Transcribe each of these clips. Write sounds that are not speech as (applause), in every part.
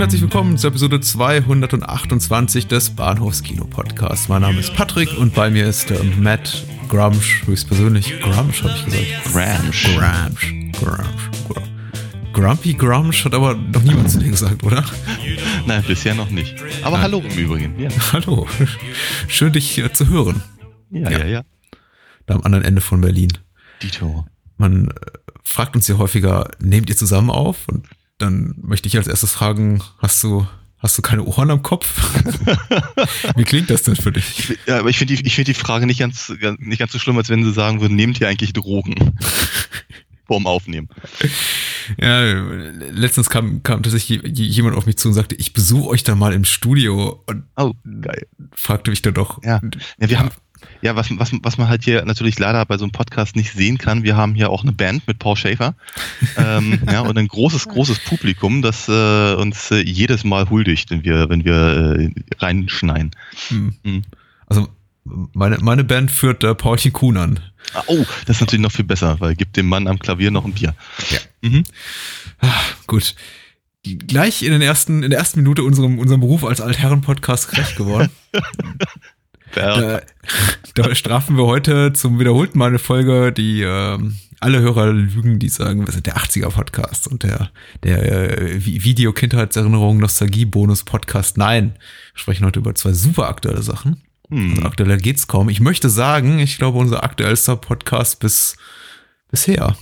Und herzlich willkommen zur Episode 228 des Bahnhofskino Podcasts. Mein Name ist Patrick und bei mir ist äh, Matt Grumsch, höchstpersönlich. Grumsch, habe ich gesagt. Gramsch. Grumsch. Grumsch. Grumsch. Grumpy Grumsch hat aber noch niemand zu dir gesagt, oder? Nein, bisher noch nicht. Aber Ah. hallo im Übrigen. Ja, (laughs) Hallo. Schön, dich äh, zu hören. ja, Ja. ja. ja. Da am anderen Ende von Berlin. Dito. Man äh, fragt uns ja häufiger, nehmt ihr zusammen auf? Und dann möchte ich als erstes fragen, hast du, hast du keine Ohren am Kopf? (laughs) Wie klingt das denn für dich? Ja, aber ich finde die, ich find die Frage nicht ganz, nicht ganz so schlimm, als wenn sie sagen würden, nehmt ihr eigentlich Drogen? (laughs) Vorm Aufnehmen. Ja, letztens kam, kam tatsächlich jemand auf mich zu und sagte, ich besuche euch da mal im Studio und Oh, geil. fragte mich dann doch. Ja. Ja, wir haben, ja, was, was, was man halt hier natürlich leider bei so einem Podcast nicht sehen kann, wir haben hier auch eine Band mit Paul Schäfer ähm, (laughs) ja, und ein großes, großes Publikum, das äh, uns äh, jedes Mal huldigt, wenn wir, wenn wir äh, reinschneien. Hm. Hm. Also meine, meine Band führt äh, Paulchen Kuhn an. Ah, Oh, das ist natürlich noch viel besser, weil gibt dem Mann am Klavier noch ein Bier. Ja. Mhm. Ah, gut. Gleich in, den ersten, in der ersten Minute unserem, unserem Beruf als Altherren-Podcast gerecht geworden. (laughs) Ja. Da, da strafen wir heute zum wiederholten Mal eine Folge, die ähm, alle Hörer lügen, die sagen, wir sind der 80er-Podcast und der, der äh, Vi- Video-Kindheitserinnerung, Nostalgie-Bonus-Podcast. Nein, wir sprechen heute über zwei super aktuelle Sachen. Hm. Also aktueller geht's kaum. Ich möchte sagen, ich glaube, unser aktuellster Podcast bis bisher.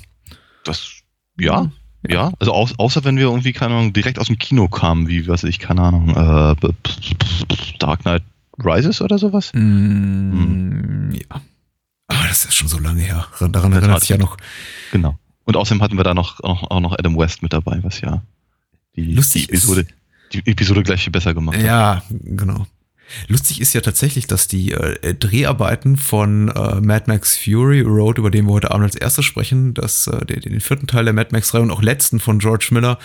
Das, ja, ja. Also au außer wenn wir irgendwie, keine Ahnung, direkt aus dem Kino kamen, wie, was weiß ich, keine Ahnung, äh, Dark Knight Rises oder sowas. Mm, Ja. Aber das ist schon so lange her. Daran Das erinnert sich ja noch. Genau. Und außerdem hatten wir da noch, auch, auch noch Adam West mit dabei, was ja die, Lustig die Episode, die Episode gleich viel besser gemacht hat. Ja, genau. Lustig ist ja tatsächlich, dass die äh, Dreharbeiten von äh, Mad Max Fury Road, über den wir heute Abend als erstes sprechen, das, äh, den, den vierten Teil der Mad Max-Reihe und auch letzten von George Miller,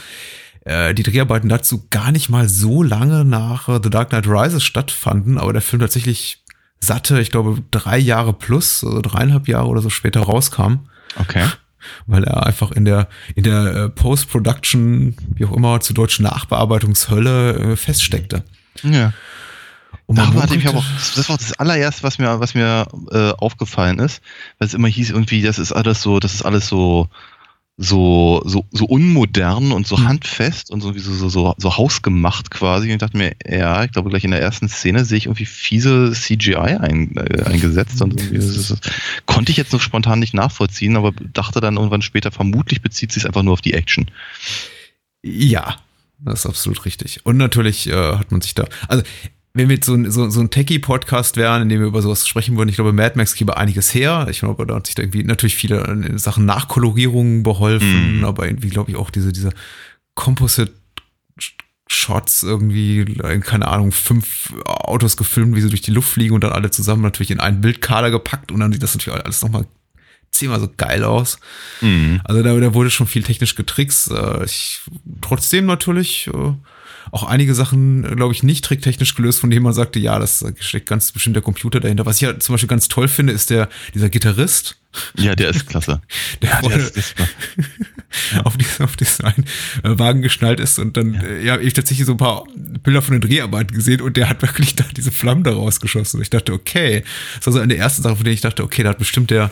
äh, die Dreharbeiten dazu gar nicht mal so lange nach äh, The Dark Knight Rises stattfanden, aber der Film tatsächlich satte, ich glaube, drei Jahre plus, also dreieinhalb Jahre oder so später rauskam Okay. weil er einfach in der in der äh, Post-Production, wie auch immer, zu deutschen Nachbearbeitungshölle äh, feststeckte. Ja. Und Darüber hatte ich auch, das das war auch das allererste, was mir, was mir äh, aufgefallen ist, weil es immer hieß irgendwie, das ist alles so, das ist alles so, so, so, so unmodern und so Hm. handfest und so, so, so, so, hausgemacht quasi. Und ich dachte mir, ja, ich glaube gleich in der ersten Szene sehe ich irgendwie fiese CGI ein, äh, eingesetzt und das das konnte ich jetzt noch spontan nicht nachvollziehen, aber dachte dann irgendwann später, vermutlich bezieht sich einfach nur auf die Action. Ja, das ist absolut richtig. Und natürlich äh, hat man sich da, also wenn wir jetzt so ein, so, so ein Techie-Podcast wären, in dem wir über sowas sprechen würden, ich glaube, Mad Max gäbe einiges her. Ich glaube, da hat sich da irgendwie natürlich viele äh, Sachen Nachkolorierungen beholfen, Mhm. aber irgendwie, glaube ich, auch diese, diese Composite-Shots irgendwie, äh, keine Ahnung, fünf Autos gefilmt, wie sie durch die Luft fliegen und dann alle zusammen natürlich in einen Bildkader gepackt und dann sieht das natürlich alles nochmal zehnmal so geil aus. Mhm. Also da, da wurde schon viel technisch getrickst. Äh, Ich, trotzdem natürlich auch einige Sachen, glaube ich, nicht tricktechnisch gelöst, von denen man sagte, ja, das steckt ganz bestimmt der Computer dahinter. Was ich ja zum Beispiel ganz toll finde, ist der dieser Gitarrist, Ja, der ist klasse. (laughs) der, Der wurde ist, ist, (laughs) auf diesen auf diesen einen äh, Wagen geschnallt ist und dann, ja, äh, ja ich tatsächlich so ein paar Bilder von den Dreharbeiten gesehen und der hat wirklich da diese Flammen da rausgeschossen. Und ich dachte, okay, das war so eine der ersten Sachen, von denen ich dachte, okay, da hat bestimmt der,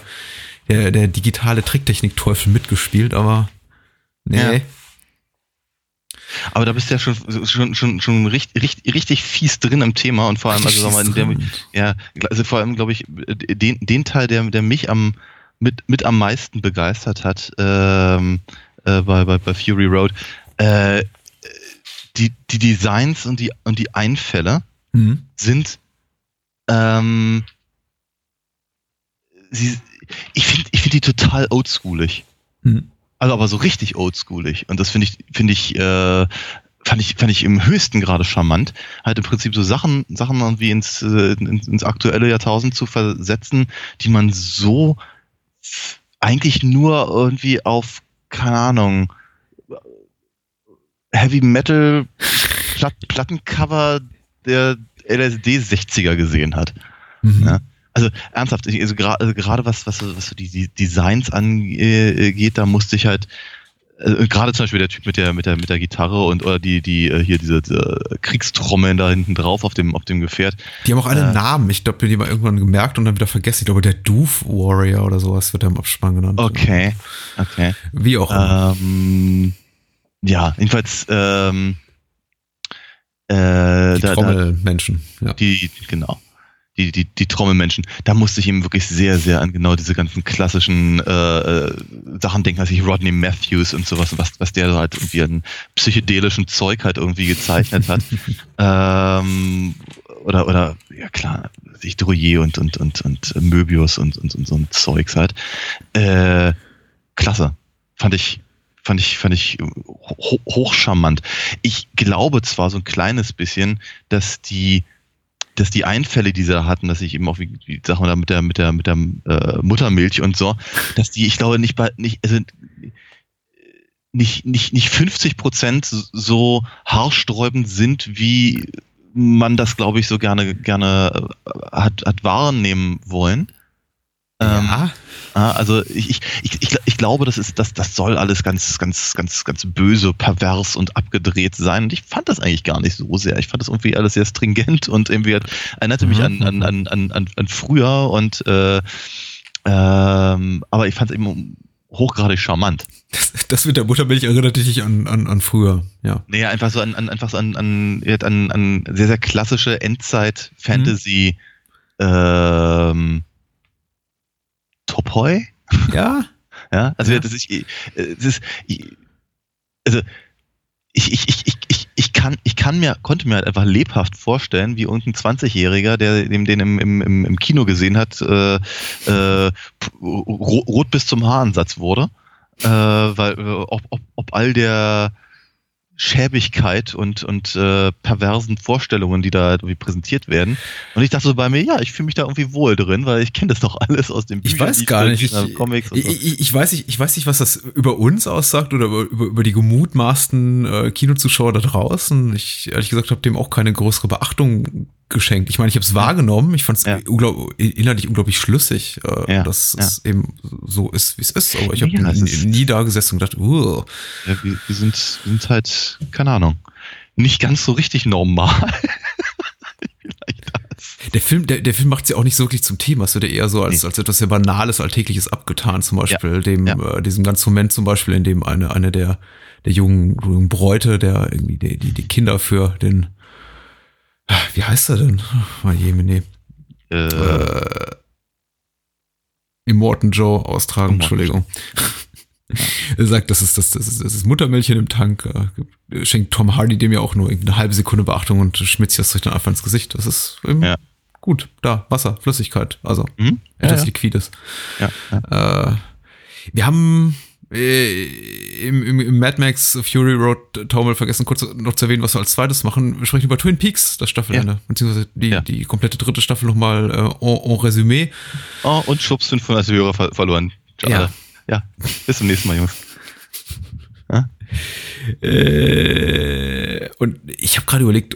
der, der digitale Tricktechnik-Teufel mitgespielt, aber nee. Ja. Aber da bist du ja schon, schon, schon, schon richtig, richtig, richtig fies drin im Thema und vor allem, also, sag mal, in ja, also vor allem, glaube ich, den, den Teil, der, der mich am, mit, mit am meisten begeistert hat, ähm, äh, bei, bei, bei Fury Road, äh, die, die Designs und die, und die Einfälle Mhm. sind, ähm, sie, ich finde ich find die total oldschoolig. Mhm. Also aber so richtig oldschoolig. Und das finde ich, finde ich, äh, fand ich, fand ich im höchsten Grade charmant, halt im Prinzip so Sachen, Sachen irgendwie ins, äh, ins, ins aktuelle Jahrtausend zu versetzen, die man so eigentlich nur irgendwie auf, keine Ahnung, Heavy Metal Platt, Plattencover der LSD 60er gesehen hat. Mhm. Ja? Also ernsthaft, also gerade also gerade was, was, was so die, die Designs angeht, da musste ich halt äh, gerade zum Beispiel der Typ mit der mit der mit der Gitarre und oder die die äh, hier diese, diese Kriegstrommeln da hinten drauf auf dem auf dem Gefährt. Die haben auch alle äh, Namen. Ich glaube, die mal irgendwann gemerkt und dann wieder vergessen. Ich glaube, der Doof Warrior oder sowas wird er im Abspann genannt. Okay, okay. Wie auch immer. Ähm, ja, jedenfalls ähm, äh, die Trommelmenschen. Ja. Die genau die, die, die Trommelmenschen, da musste ich ihm wirklich sehr, sehr an genau diese ganzen klassischen äh, äh Sachen denken, als ich Rodney Matthews und sowas, was, was der halt irgendwie an psychedelischen Zeug halt irgendwie gezeichnet hat. (laughs) ähm, oder, oder, ja klar, sich Drouillet und, und, und, und Möbius und, und, und so ein Zeugs halt. Äh, klasse. Fand ich, fand ich, fand ich ho hochcharmant. Ich glaube zwar so ein kleines bisschen, dass die dass die Einfälle, die sie da hatten, dass ich eben auch, wie, wie sagen wir da, mit der, mit der, mit der äh, Muttermilch und so, dass die, ich glaube, nicht bei, nicht, also nicht, nicht, nicht 50 Prozent so haarsträubend sind, wie man das, glaube ich, so gerne, gerne äh, hat, hat wahrnehmen wollen. Ja. Ähm, also ich, ich, ich, ich glaube, das ist, das, das soll alles ganz, ganz, ganz, ganz böse, pervers und abgedreht sein. Und ich fand das eigentlich gar nicht so sehr. Ich fand das irgendwie alles sehr stringent und irgendwie erinnerte mich an, an, an, an, an früher und äh, ähm, aber ich fand es eben hochgradig charmant. Das, das mit der Buttermilch erinnert dich an, an, an früher, ja. Naja, einfach so an, an einfach so an, an, an, an sehr, sehr klassische Endzeit-Fantasy mhm. ähm, Topoi. Ja. (laughs) ja, also ja. das ist, das ist also ich, ich, ich, ich, ich, kann, ich kann mir, konnte mir halt einfach lebhaft vorstellen, wie irgendein 20-Jähriger, der den, den im, im, im Kino gesehen hat, äh, äh, rot bis zum Haaransatz wurde. Äh, weil äh, ob, ob, ob all der Schäbigkeit und, und äh, perversen Vorstellungen, die da irgendwie präsentiert werden. Und ich dachte so bei mir, ja, ich fühle mich da irgendwie wohl drin, weil ich kenne das doch alles aus dem Büchern. Ich weiß gar nicht, ich, Comics ich, ich, ich, weiß nicht, ich weiß nicht, was das über uns aussagt oder über, über die gemutmaßten äh, Kinozuschauer da draußen. Ich ehrlich gesagt habe dem auch keine größere Beachtung geschenkt. Ich meine, ich habe es wahrgenommen. Ich fand es ja. unglaub, inhaltlich unglaublich schlüssig, äh, ja. dass ja. es eben so ist, wie es ist. Aber ich habe nie, nie, da gesessen und gedacht, uh. Wir, wir, sind, wir sind halt, keine Ahnung, nicht ganz so richtig normal. (laughs) Der Film, der, der Film macht es ja auch nicht so wirklich zum Thema. Es wird ja eher so als, nee. als etwas sehr Banales, Alltägliches abgetan, zum Beispiel. Dem, Äh, diesem ganzen Moment zum Beispiel, in dem eine, eine der, der jungen, jungen Bräute, der irgendwie die, die, die Kinder für den wie heißt er denn? Mal (laughs) Jemine. Äh, äh, Immortan Joe austragen, Entschuldigung. Er sagt, das ist das, das ist, das ist Muttermilch im Tank. Äh, schenkt Tom Hardy dem ja auch nur eine halbe Sekunde Beachtung und schmitzt das durch dann einfach ins Gesicht. Das ist eben ja. gut. Da, Wasser, Flüssigkeit, also mhm. etwas ja. Liquides. Äh, wir haben äh, im, im, im Mad Max Fury Road Taumel vergessen, kurz noch zu erwähnen, was wir als zweites machen. Wir sprechen über Twin Peaks, das Staffelende, ja. beziehungsweise die, ja. die komplette dritte Staffel nochmal äh, en, en Resümee. Oh, und Schubs 500 Hörer ver verloren. Ja. Ja. Bis zum nächsten Mal, Jungs. Äh, und ich habe gerade überlegt,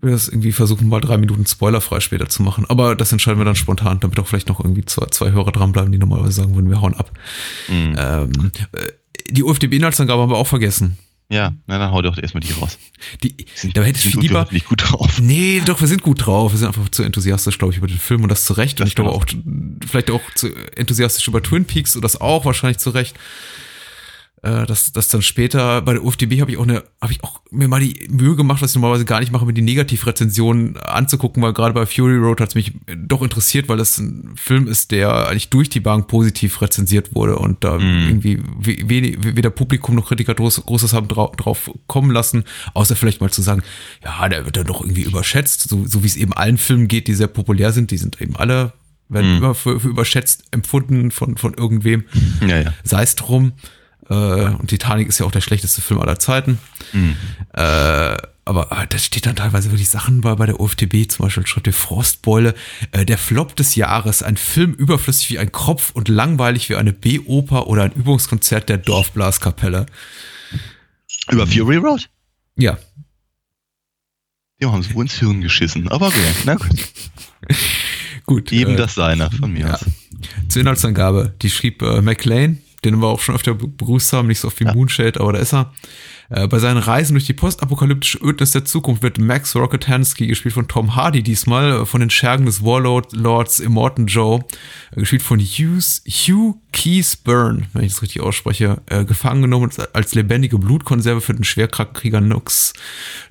wir das irgendwie versuchen, mal drei Minuten spoilerfrei später zu machen. Aber das entscheiden wir dann spontan, damit auch vielleicht noch irgendwie zwei, zwei Hörer dranbleiben, die normalerweise sagen würden, wir hauen ab. Mhm. Ähm, äh, die UFDB-Inhaltsangabe haben wir auch vergessen. Ja, na, dann hau doch erstmal die raus. Die, sind, da hätte ich lieber. Nicht gut drauf. Nee, doch, wir sind gut drauf. Wir sind einfach zu enthusiastisch, glaube ich, über den Film und das zu Recht. Das und ich glaube auch, vielleicht auch zu enthusiastisch über Twin Peaks und das auch wahrscheinlich zu Recht äh, dass, dass dann später bei der UFDB habe ich auch eine, habe ich auch mir mal die Mühe gemacht, was ich normalerweise gar nicht mache, mir die Negativrezensionen anzugucken, weil gerade bei Fury Road hat es mich doch interessiert, weil das ein Film ist, der eigentlich durch die Bank positiv rezensiert wurde und da mm. irgendwie weder Publikum noch Kritiker groß, Großes haben drauf, drauf kommen lassen, außer vielleicht mal zu sagen, ja, der wird dann doch irgendwie überschätzt, so, so wie es eben allen Filmen geht, die sehr populär sind, die sind eben alle werden mm. immer für, für überschätzt empfunden von, von irgendwem. Ja, ja. Sei es drum. Äh, und Titanic ist ja auch der schlechteste Film aller Zeiten. Mhm. Äh, aber äh, da steht dann teilweise wirklich Sachen bei, bei der OFTB, zum Beispiel schreibt der Frostbeule, äh, der Flop des Jahres, ein Film überflüssig wie ein Kropf und langweilig wie eine B-Oper oder ein Übungskonzert der Dorfblaskapelle. Über Fury Road? Ja. Ja, haben sie wohl ins Hirn geschissen, aber okay, na gut. (laughs) gut. Eben äh, das seiner von mir ja. aus. Zur Inhaltsangabe, die schrieb äh, McLean, den wir auch schon öfter begrüßt haben, nicht so oft wie ja. Moonshade, aber da ist er. Äh, bei seinen Reisen durch die postapokalyptische Ödnis der Zukunft wird Max Rocketansky, gespielt von Tom Hardy diesmal, äh, von den Schergen des Warlords Immortan Joe, äh, gespielt von Hughes, Hugh Keys Byrne, wenn ich das richtig ausspreche, gefangen genommen als lebendige Blutkonserve für den Schwerkrieger Nux.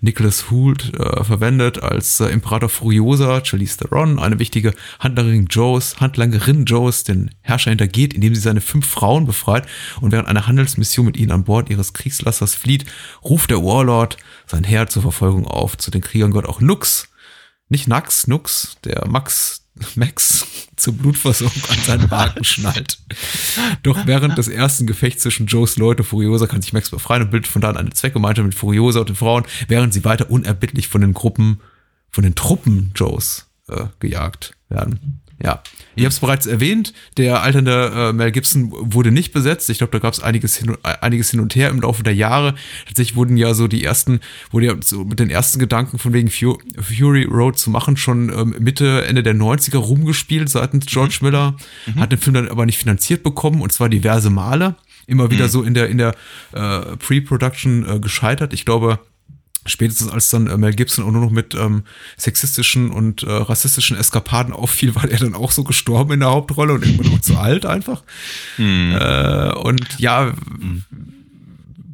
Nicholas Hoult äh, verwendet als Imperator Furiosa, Charlize Theron, eine wichtige Handlangerin Joes, Handlangerin Joes, den Herrscher hintergeht, indem sie seine fünf Frauen befreit und während einer Handelsmission mit ihnen an Bord ihres Kriegslassers flieht, ruft der Warlord sein Heer zur Verfolgung auf. Zu den Kriegern gehört auch Nux, nicht Nax, Nux, der Max, Max (laughs) zur Blutversorgung an seinen Wagen schnallt. Doch während des ersten Gefechts zwischen Joes Leute Furiosa kann sich Max befreien und bildet von da an eine Zweckgemeinschaft mit Furiosa und den Frauen, während sie weiter unerbittlich von den Gruppen, von den Truppen Joes äh, gejagt werden. Ja, ich habe es bereits erwähnt, der alternde äh, Mel Gibson wurde nicht besetzt. Ich glaube, da gab es einiges hin, einiges hin und her im Laufe der Jahre. Tatsächlich wurden ja so die ersten, wurde ja so mit den ersten Gedanken von wegen Fury Road zu machen schon ähm, Mitte, Ende der 90er rumgespielt seitens George mhm. Miller. Mhm. Hat den Film dann aber nicht finanziert bekommen und zwar diverse Male. Immer wieder mhm. so in der, in der äh, Pre-Production äh, gescheitert. Ich glaube, Spätestens als dann äh, Mel Gibson auch nur noch mit ähm, sexistischen und äh, rassistischen Eskapaden auffiel, (laughs) war er dann auch so gestorben in der Hauptrolle und irgendwann auch zu alt einfach. Hm. Äh, und ja, hm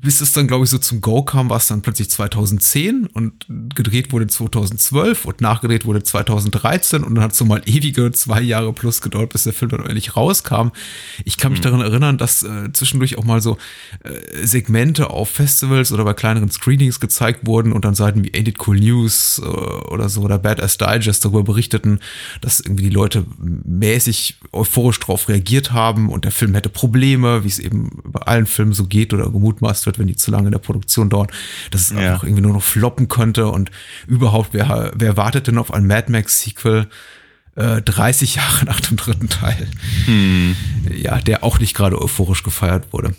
bis es dann, glaube ich, so zum Go kam, war es dann plötzlich 2010 und gedreht wurde 2012 und nachgedreht wurde 2013 und dann hat es so mal ewige zwei Jahre plus gedauert, bis der Film dann endlich rauskam. Ich kann mich mhm. daran erinnern, dass äh, zwischendurch auch mal so äh, Segmente auf Festivals oder bei kleineren Screenings gezeigt wurden und dann Seiten wie Ain't It Cool News äh, oder so oder Badass Digest darüber berichteten, dass irgendwie die Leute mäßig euphorisch drauf reagiert haben und der Film hätte Probleme, wie es eben bei allen Filmen so geht oder gemutmaßt wird wird, wenn die zu lange in der Produktion dauern, dass es ja. einfach irgendwie nur noch floppen könnte und überhaupt, wer, wer wartet denn auf ein Mad Max Sequel? 30 äh, (laughs) Jahre nach dem dritten Teil. Hm. Ja, der auch nicht gerade euphorisch gefeiert wurde.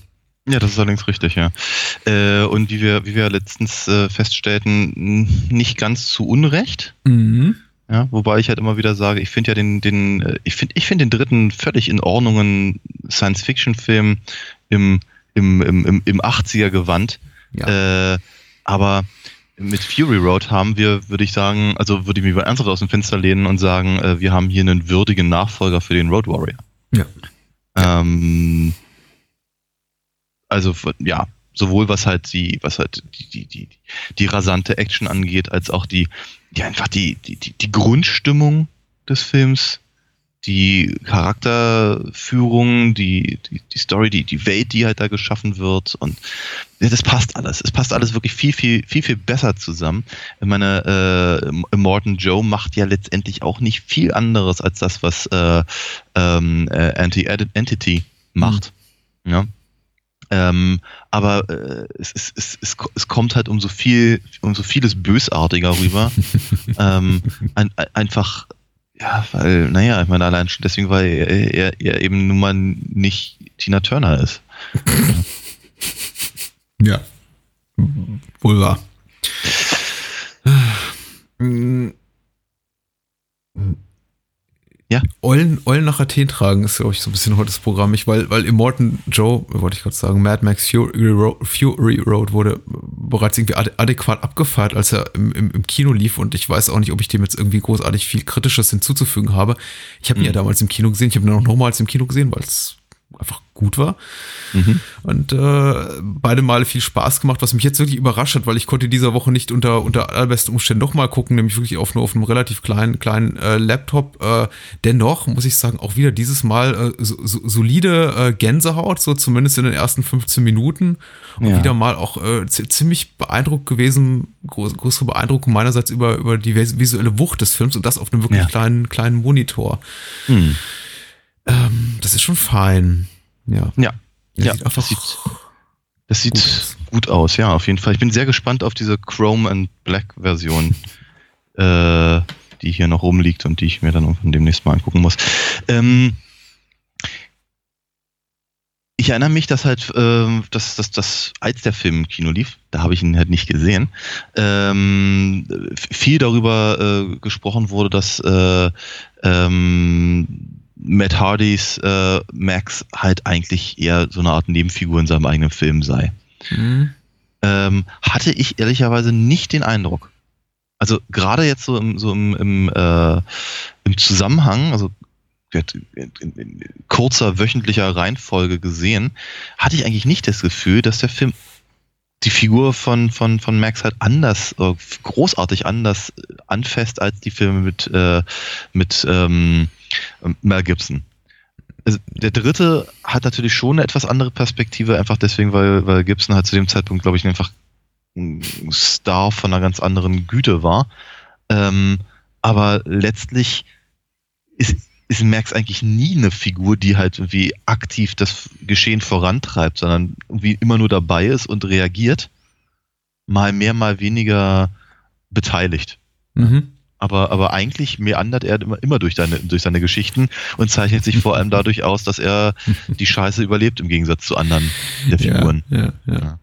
Ja, das ist allerdings richtig, ja. Äh, und wie wir, wie wir letztens äh, feststellten, nicht ganz zu Unrecht. Mhm. Ja, wobei ich halt immer wieder sage, ich finde ja den, den, ich finde, ich finde den dritten völlig in Ordnung Science-Fiction-Film im im, im, im, im 80er Gewand. Ja. Äh, aber mit Fury Road haben wir, würde ich sagen, also würde ich mich ernsthaft aus dem Fenster lehnen und sagen, äh, wir haben hier einen würdigen Nachfolger für den Road Warrior. Ja. Ähm, also ja, sowohl was halt die, was halt die, die, die, die rasante Action angeht, als auch die, die einfach die, die, die Grundstimmung des Films die Charakterführung, die, die, die Story, die, die Welt, die halt da geschaffen wird und das passt alles. Es passt alles wirklich viel, viel, viel, viel besser zusammen. Ich meine, äh, Morton Joe macht ja letztendlich auch nicht viel anderes als das, was äh, ähm, äh, Anti-Entity macht. Mhm. Ja. Ähm, aber äh, es, es, es, es, kommt halt um so viel, um so vieles bösartiger rüber. (laughs) ähm, ein, einfach ja, weil, naja, ich meine, allein schon deswegen, weil er, er, er eben nun mal nicht Tina Turner ist. (laughs) ja. Wohl wahr. (sighs) Ja. Eulen, Eulen nach Athen tragen ist, glaube ich, so ein bisschen heute das Programm. Ich, weil, weil Immortan Joe, wollte ich gerade sagen, Mad Max Fury Road, Fury Road wurde bereits irgendwie adäquat abgefeiert, als er im, im, im, Kino lief. Und ich weiß auch nicht, ob ich dem jetzt irgendwie großartig viel Kritisches hinzuzufügen habe. Ich habe ihn mhm. ja damals im Kino gesehen. Ich habe ihn auch nochmals im Kino gesehen, weil es gut war. Mhm. Und äh, beide Male viel Spaß gemacht, was mich jetzt wirklich überrascht hat, weil ich konnte dieser Woche nicht unter, unter allerbesten Umständen nochmal gucken, nämlich wirklich auf, nur auf einem relativ kleinen, kleinen äh, Laptop. Äh, dennoch muss ich sagen, auch wieder dieses Mal äh, so, so, solide äh, Gänsehaut, so zumindest in den ersten 15 Minuten. Und ja. wieder mal auch äh, ziemlich beeindruckt gewesen, groß, größere Beeindruckung meinerseits über, über die visuelle Wucht des Films und das auf einem wirklich ja. kleinen, kleinen Monitor. Mhm. Ähm, das ist schon fein. Ja. Ja. ja, sieht einfach sieht Das sieht gut aus. gut aus. ja, auf jeden Fall. Ich bin sehr gespannt auf diese Chrome and Black Version, (laughs) äh, die hier noch rumliegt und die ich mir dann demnächst mal angucken muss. Ähm, ich erinnere mich, dass halt, äh, dass, dass, dass als der Film im Kino lief, da habe ich ihn halt nicht gesehen, ähm, viel darüber äh, gesprochen wurde, dass äh, ähm, Matt Hardys äh, Max halt eigentlich eher so eine Art Nebenfigur in seinem eigenen Film sei. Mhm. Ähm, hatte ich ehrlicherweise nicht den Eindruck. Also gerade jetzt so im, so im, im, äh, im Zusammenhang, also in, in, in kurzer wöchentlicher Reihenfolge gesehen, hatte ich eigentlich nicht das Gefühl, dass der Film die Figur von, von, von Max halt anders, äh, großartig anders anfasst als die Filme mit, äh, mit ähm, Mel Gibson. Also der dritte hat natürlich schon eine etwas andere Perspektive, einfach deswegen, weil, weil Gibson halt zu dem Zeitpunkt, glaube ich, einfach ein Star von einer ganz anderen Güte war. Ähm, aber letztlich ist, ist Max eigentlich nie eine Figur, die halt irgendwie aktiv das Geschehen vorantreibt, sondern irgendwie immer nur dabei ist und reagiert. Mal mehr, mal weniger beteiligt. Mhm. Aber, aber eigentlich meandert er immer, immer durch, seine, durch seine Geschichten und zeichnet sich vor allem dadurch aus, dass er die Scheiße überlebt im Gegensatz zu anderen der Figuren. Ja, ja, ja. ja.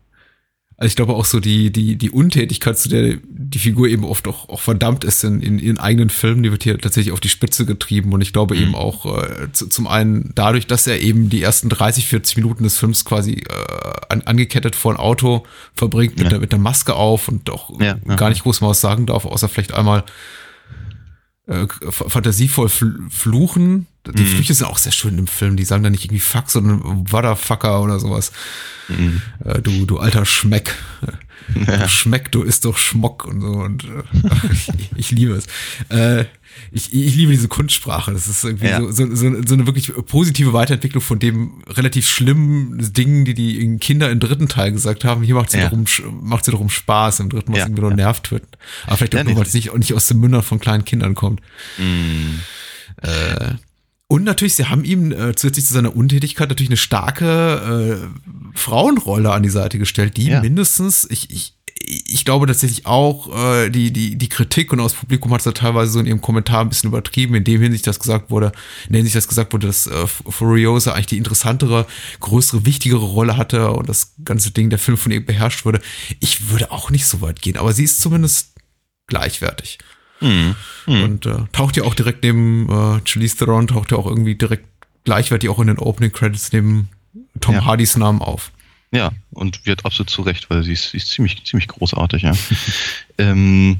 Also ich glaube auch so die, die, die Untätigkeit, zu der die Figur eben oft auch, auch verdammt ist in, in ihren eigenen Filmen, die wird hier tatsächlich auf die Spitze getrieben. Und ich glaube mhm. eben auch äh, zu, zum einen dadurch, dass er eben die ersten 30, 40 Minuten des Films quasi äh, an, angekettet vor ein Auto verbringt mit, ja. der, mit der Maske auf und auch ja, gar nicht groß mal was sagen darf, außer vielleicht einmal äh, fantasievoll fluchen. Die mhm. Flüche sind auch sehr schön im Film. Die sagen da nicht irgendwie Fuck, sondern Wadafucker oder sowas. Mhm. Äh, du, du alter Schmeck. Ja. Du Schmeck, du isst doch Schmock und so. Und äh, ich, (laughs) ich, liebe es. Äh, ich, ich liebe diese Kunstsprache. Das ist irgendwie ja. so, so, so, so eine wirklich positive Weiterentwicklung von dem relativ schlimmen Dingen, die die Kinder im dritten Teil gesagt haben. Hier macht sie, ja. darum, macht sie darum Spaß. Im dritten ja. irgendwie nur Nerv töten. Aber vielleicht auch nur, weil es nicht, nicht aus den Mündern von kleinen Kindern kommt. Mm. Äh, und natürlich, sie haben ihm äh, zusätzlich zu seiner Untätigkeit natürlich eine starke äh, Frauenrolle an die Seite gestellt, die ja. mindestens, ich, ich, ich glaube tatsächlich auch, äh, die, die, die Kritik und aus Publikum hat es da teilweise so in ihrem Kommentar ein bisschen übertrieben, in dem Hinsicht, dass gesagt wurde, in der Hinsicht, dass gesagt wurde, dass äh, Furiosa eigentlich die interessantere, größere, wichtigere Rolle hatte und das ganze Ding der Film von ihr beherrscht wurde. Ich würde auch nicht so weit gehen, aber sie ist zumindest gleichwertig. Mhm. Mhm. Und äh, taucht ja auch direkt neben äh, Charlize Theron, taucht ja auch irgendwie direkt gleichwertig auch in den Opening Credits neben Tom ja. Hardys Namen auf. Ja, und wird absolut zu Recht, weil sie ist, sie ist ziemlich, ziemlich großartig, ja. (laughs) ähm,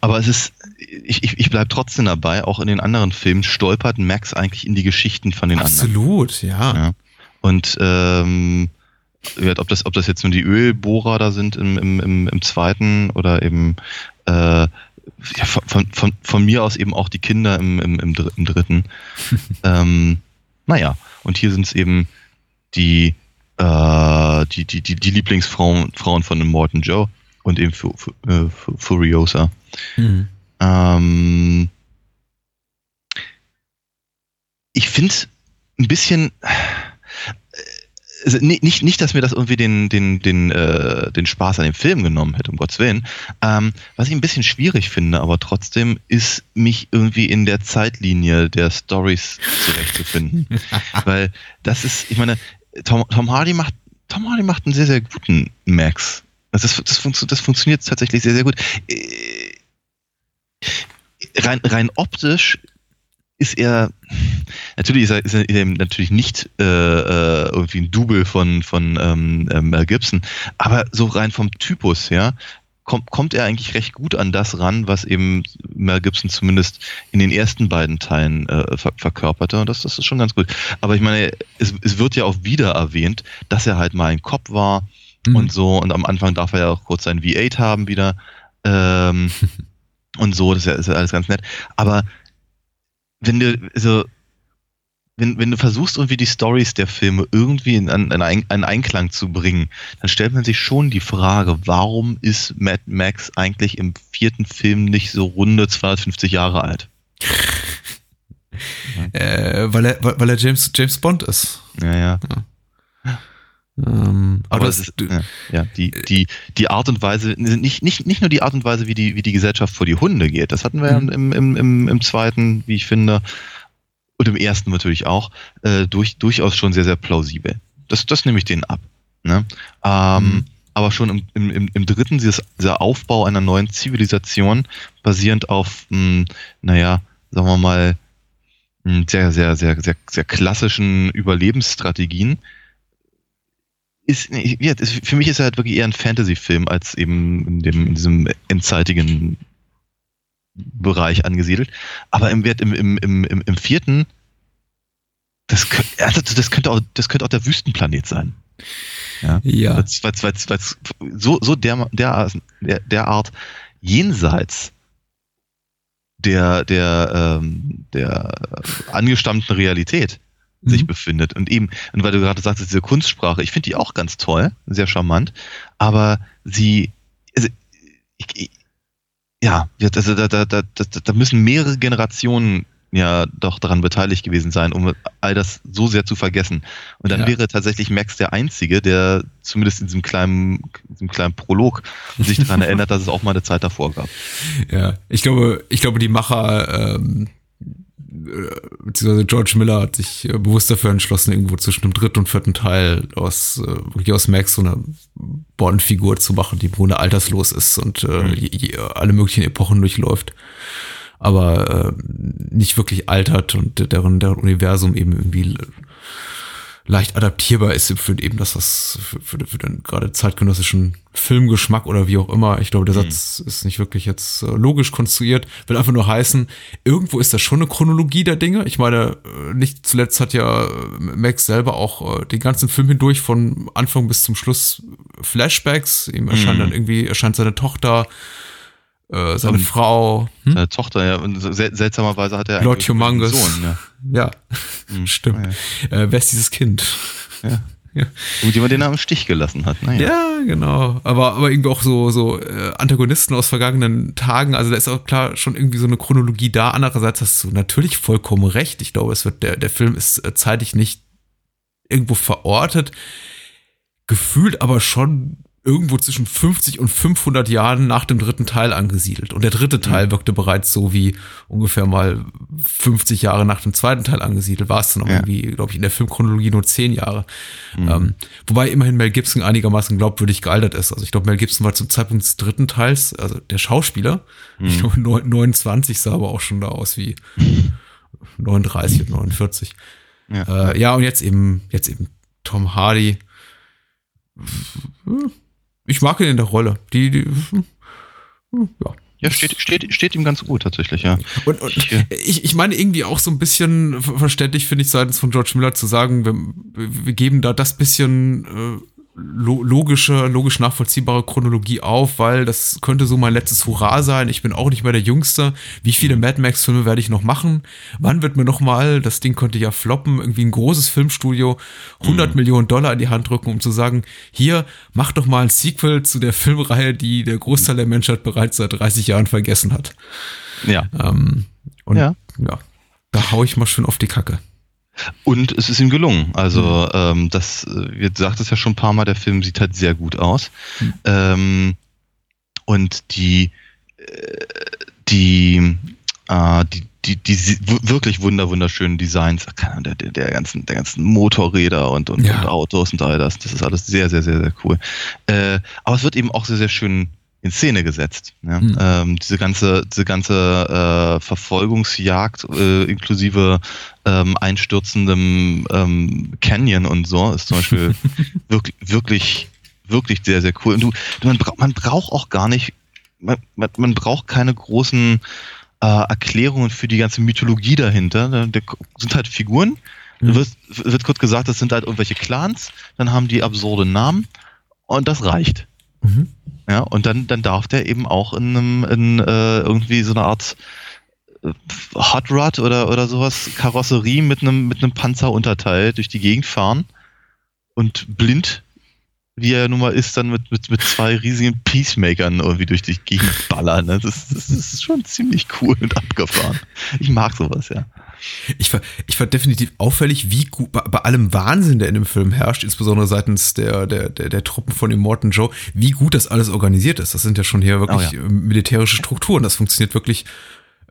aber es ist, ich, ich, ich bleibe trotzdem dabei, auch in den anderen Filmen stolpert Max eigentlich in die Geschichten von den Absolut, anderen. Absolut, ja. ja. Und ähm, ob das, ob das jetzt nur die Ölbohrer da sind im, im, im, im zweiten oder eben äh, ja, von, von, von mir aus eben auch die Kinder im, im, im, im dritten. (laughs) ähm, naja, und hier sind es eben die, äh, die, die, die, die Lieblingsfrauen Frauen von dem Morton Joe und eben Fu, Fu, äh, Furiosa. Mhm. Ähm, ich finde ein bisschen also nicht, nicht, dass mir das irgendwie den, den, den, äh, den Spaß an dem Film genommen hätte, um Gottes Willen. Ähm, was ich ein bisschen schwierig finde, aber trotzdem ist mich irgendwie in der Zeitlinie der Stories zurechtzufinden. (laughs) Weil das ist, ich meine, Tom, Tom Hardy macht, Tom Hardy macht einen sehr, sehr guten Max. Das, ist, das, funktio das funktioniert tatsächlich sehr, sehr gut. Äh, rein, rein optisch ist er, natürlich ist er, ist er natürlich nicht äh, äh, irgendwie ein Double von, von ähm, äh, Mel Gibson, aber so rein vom Typus, ja, kommt, kommt er eigentlich recht gut an das ran, was eben Mel Gibson zumindest in den ersten beiden Teilen äh, ver verkörperte. Und das, das ist schon ganz gut. Aber ich meine, es, es wird ja auch wieder erwähnt, dass er halt mal ein Cop war mhm. und so. Und am Anfang darf er ja auch kurz sein V8 haben wieder. Ähm, (laughs) und so, das ist ja, ist ja alles ganz nett. Aber wenn du, also, wenn, wenn du versuchst, irgendwie die Stories der Filme irgendwie in, in, in einen Einklang zu bringen, dann stellt man sich schon die Frage, warum ist Mad Max eigentlich im vierten Film nicht so runde 250 Jahre alt? (laughs) äh, weil, er, weil er James, James Bond ist. Ja, ja. ja. Ähm, aber, aber das, ist, ja, die, die, die Art und Weise, nicht, nicht, nicht nur die Art und Weise, wie die, wie die Gesellschaft vor die Hunde geht, das hatten wir mhm. ja im, im, im, im zweiten, wie ich finde, und im ersten natürlich auch, äh, durch, durchaus schon sehr, sehr plausibel. Das, das nehme ich denen ab. Ne? Ähm, mhm. Aber schon im, im, im dritten, dieses, dieser Aufbau einer neuen Zivilisation, basierend auf, mh, hm, naja, sagen wir mal, hm, sehr, sehr, sehr, sehr, sehr klassischen Überlebensstrategien, ist, ja, für mich ist er halt wirklich eher ein Fantasy-Film als eben in, dem, in diesem endzeitigen Bereich angesiedelt. Aber im, im, im, im, im vierten, das, also das, könnte auch, das könnte auch der Wüstenplanet sein. Ja. ja. Weil's, weil's, weil's, weil's so, so der, der, der, der Art jenseits der, der, ähm, der angestammten Realität mhm. sich befindet. Und eben, und weil du gerade sagst, diese Kunstsprache, ich finde die auch ganz toll, sehr charmant, aber sie, also, ich, ich, ja, also da, da, da, da, müssen mehrere Generationen ja doch daran beteiligt gewesen sein, um all das so sehr zu vergessen. Und dann ja. wäre tatsächlich Max der Einzige, der zumindest in diesem kleinen, diesem kleinen Prolog sich daran erinnert, dass es auch mal eine Zeit davor gab. (laughs) Ja, ich glaube, ich glaube, die Macher ähm, äh, beziehungsweise George Miller hat sich äh, bewusst dafür entschlossen, irgendwo zwischen dem dritten und vierten Teil aus, äh, wirklich aus Max so eine Bond-Figur zu machen, die im Grunde alterslos ist und äh, mhm. alle möglichen Epochen durchläuft. Aber äh, nicht wirklich altert und deren, deren Universum eben irgendwie leicht adaptierbar ist für eben das, was für, für, für den gerade zeitgenössischen Filmgeschmack oder wie auch immer. Ich glaube, der mhm. Satz ist nicht wirklich jetzt äh, logisch konstruiert. Will einfach nur heißen, irgendwo ist da schon eine Chronologie der Dinge. Ich meine, äh, nicht zuletzt hat ja äh, Max selber auch den ganzen Film hindurch von Anfang bis zum Schluss Flashbacks. Ihm erscheint mhm. dann irgendwie, erscheint seine Tochter, äh, seine und Frau. Hm? Seine Tochter, ja. Und sel seltsamerweise hat er Lord Humongous. einen Sohn. Ja, ja. Hm. stimmt. Ah, ja. Äh, wer ist dieses Kind? Ja. Ja. Und jemand, den er im Stich gelassen hat. Naja. Ja, genau. Aber, aber irgendwie auch so, so äh, Antagonisten aus vergangenen Tagen. Also da ist auch klar schon irgendwie so eine Chronologie da. Andererseits hast du natürlich vollkommen recht. Ich glaube, es wird, der, der Film ist äh, zeitlich nicht irgendwo verortet. Gefühlt aber schon irgendwo zwischen 50 und 500 Jahren nach dem dritten Teil angesiedelt. Und der dritte Teil mhm. wirkte bereits so wie ungefähr mal 50 Jahre nach dem zweiten Teil angesiedelt. War es dann auch ja. irgendwie, glaube ich, in der Filmchronologie nur 10 Jahre. Mhm. Ähm, wobei immerhin Mel Gibson einigermaßen glaubwürdig gealtert ist. Also ich glaube, Mel Gibson war zum Zeitpunkt des dritten Teils, also der Schauspieler, mhm. ich glaube 29 sah aber auch schon da aus wie (laughs) 39 und 49. Ja. Äh, ja, und jetzt eben, jetzt eben Tom Hardy. Hm ich mag ihn in der Rolle. Die, die ja. Ja, steht, steht, steht ihm ganz gut tatsächlich, ja. Und, und ich, ich meine irgendwie auch so ein bisschen verständlich, finde ich, seitens von George Miller zu sagen, wir, wir geben da das bisschen äh, logische, logisch nachvollziehbare Chronologie auf, weil das könnte so mein letztes Hurra sein. Ich bin auch nicht mehr der Jüngste. Wie viele mhm. Mad Max-Filme werde ich noch machen? Wann wird mir noch mal, das Ding könnte ja floppen, irgendwie ein großes Filmstudio 100 mhm. Millionen Dollar in die Hand drücken, um zu sagen, hier, mach doch mal ein Sequel zu der Filmreihe, die der Großteil der Menschheit bereits seit 30 Jahren vergessen hat. Ja. Ähm, und ja. ja, da hau ich mal schön auf die Kacke. Und es ist ihm gelungen. Also, mhm. ähm, das, wir sagt es ja schon ein paar Mal, der Film sieht halt sehr gut aus. Mhm. Ähm, und die, äh, die, äh, die, die, die wirklich wunder, wunderschönen Designs der, der, der, ganzen, der ganzen Motorräder und, und, ja. und Autos und all das, das ist alles sehr, sehr, sehr, sehr cool. Äh, aber es wird eben auch sehr, sehr schön in Szene gesetzt. Ja? Mhm. Ähm, diese ganze, diese ganze äh, Verfolgungsjagd äh, inklusive ähm, einstürzendem ähm, Canyon und so ist zum Beispiel (laughs) wirklich, wirklich, wirklich sehr, sehr cool. Und du, man, bra man braucht auch gar nicht, man, man braucht keine großen äh, Erklärungen für die ganze Mythologie dahinter. Da, da sind halt Figuren. Mhm. Wird, wird kurz gesagt, das sind halt irgendwelche Clans, dann haben die absurde Namen und das reicht. Mhm. Ja, und dann, dann darf der eben auch in einem, in äh, irgendwie so eine Art äh, Hot Rod oder, oder sowas, Karosserie mit einem, mit einem Panzerunterteil durch die Gegend fahren und blind, wie er nun mal ist, dann mit, mit, mit zwei riesigen Peacemakern irgendwie durch die Gegend ballern. Ne? Das, das ist schon ziemlich cool und abgefahren. Ich mag sowas, ja. Ich war, ich war definitiv auffällig, wie gut, bei, bei allem Wahnsinn, der in dem Film herrscht, insbesondere seitens der, der, der, der Truppen von Immortan Joe, wie gut das alles organisiert ist. Das sind ja schon hier wirklich oh ja. militärische Strukturen. Das funktioniert wirklich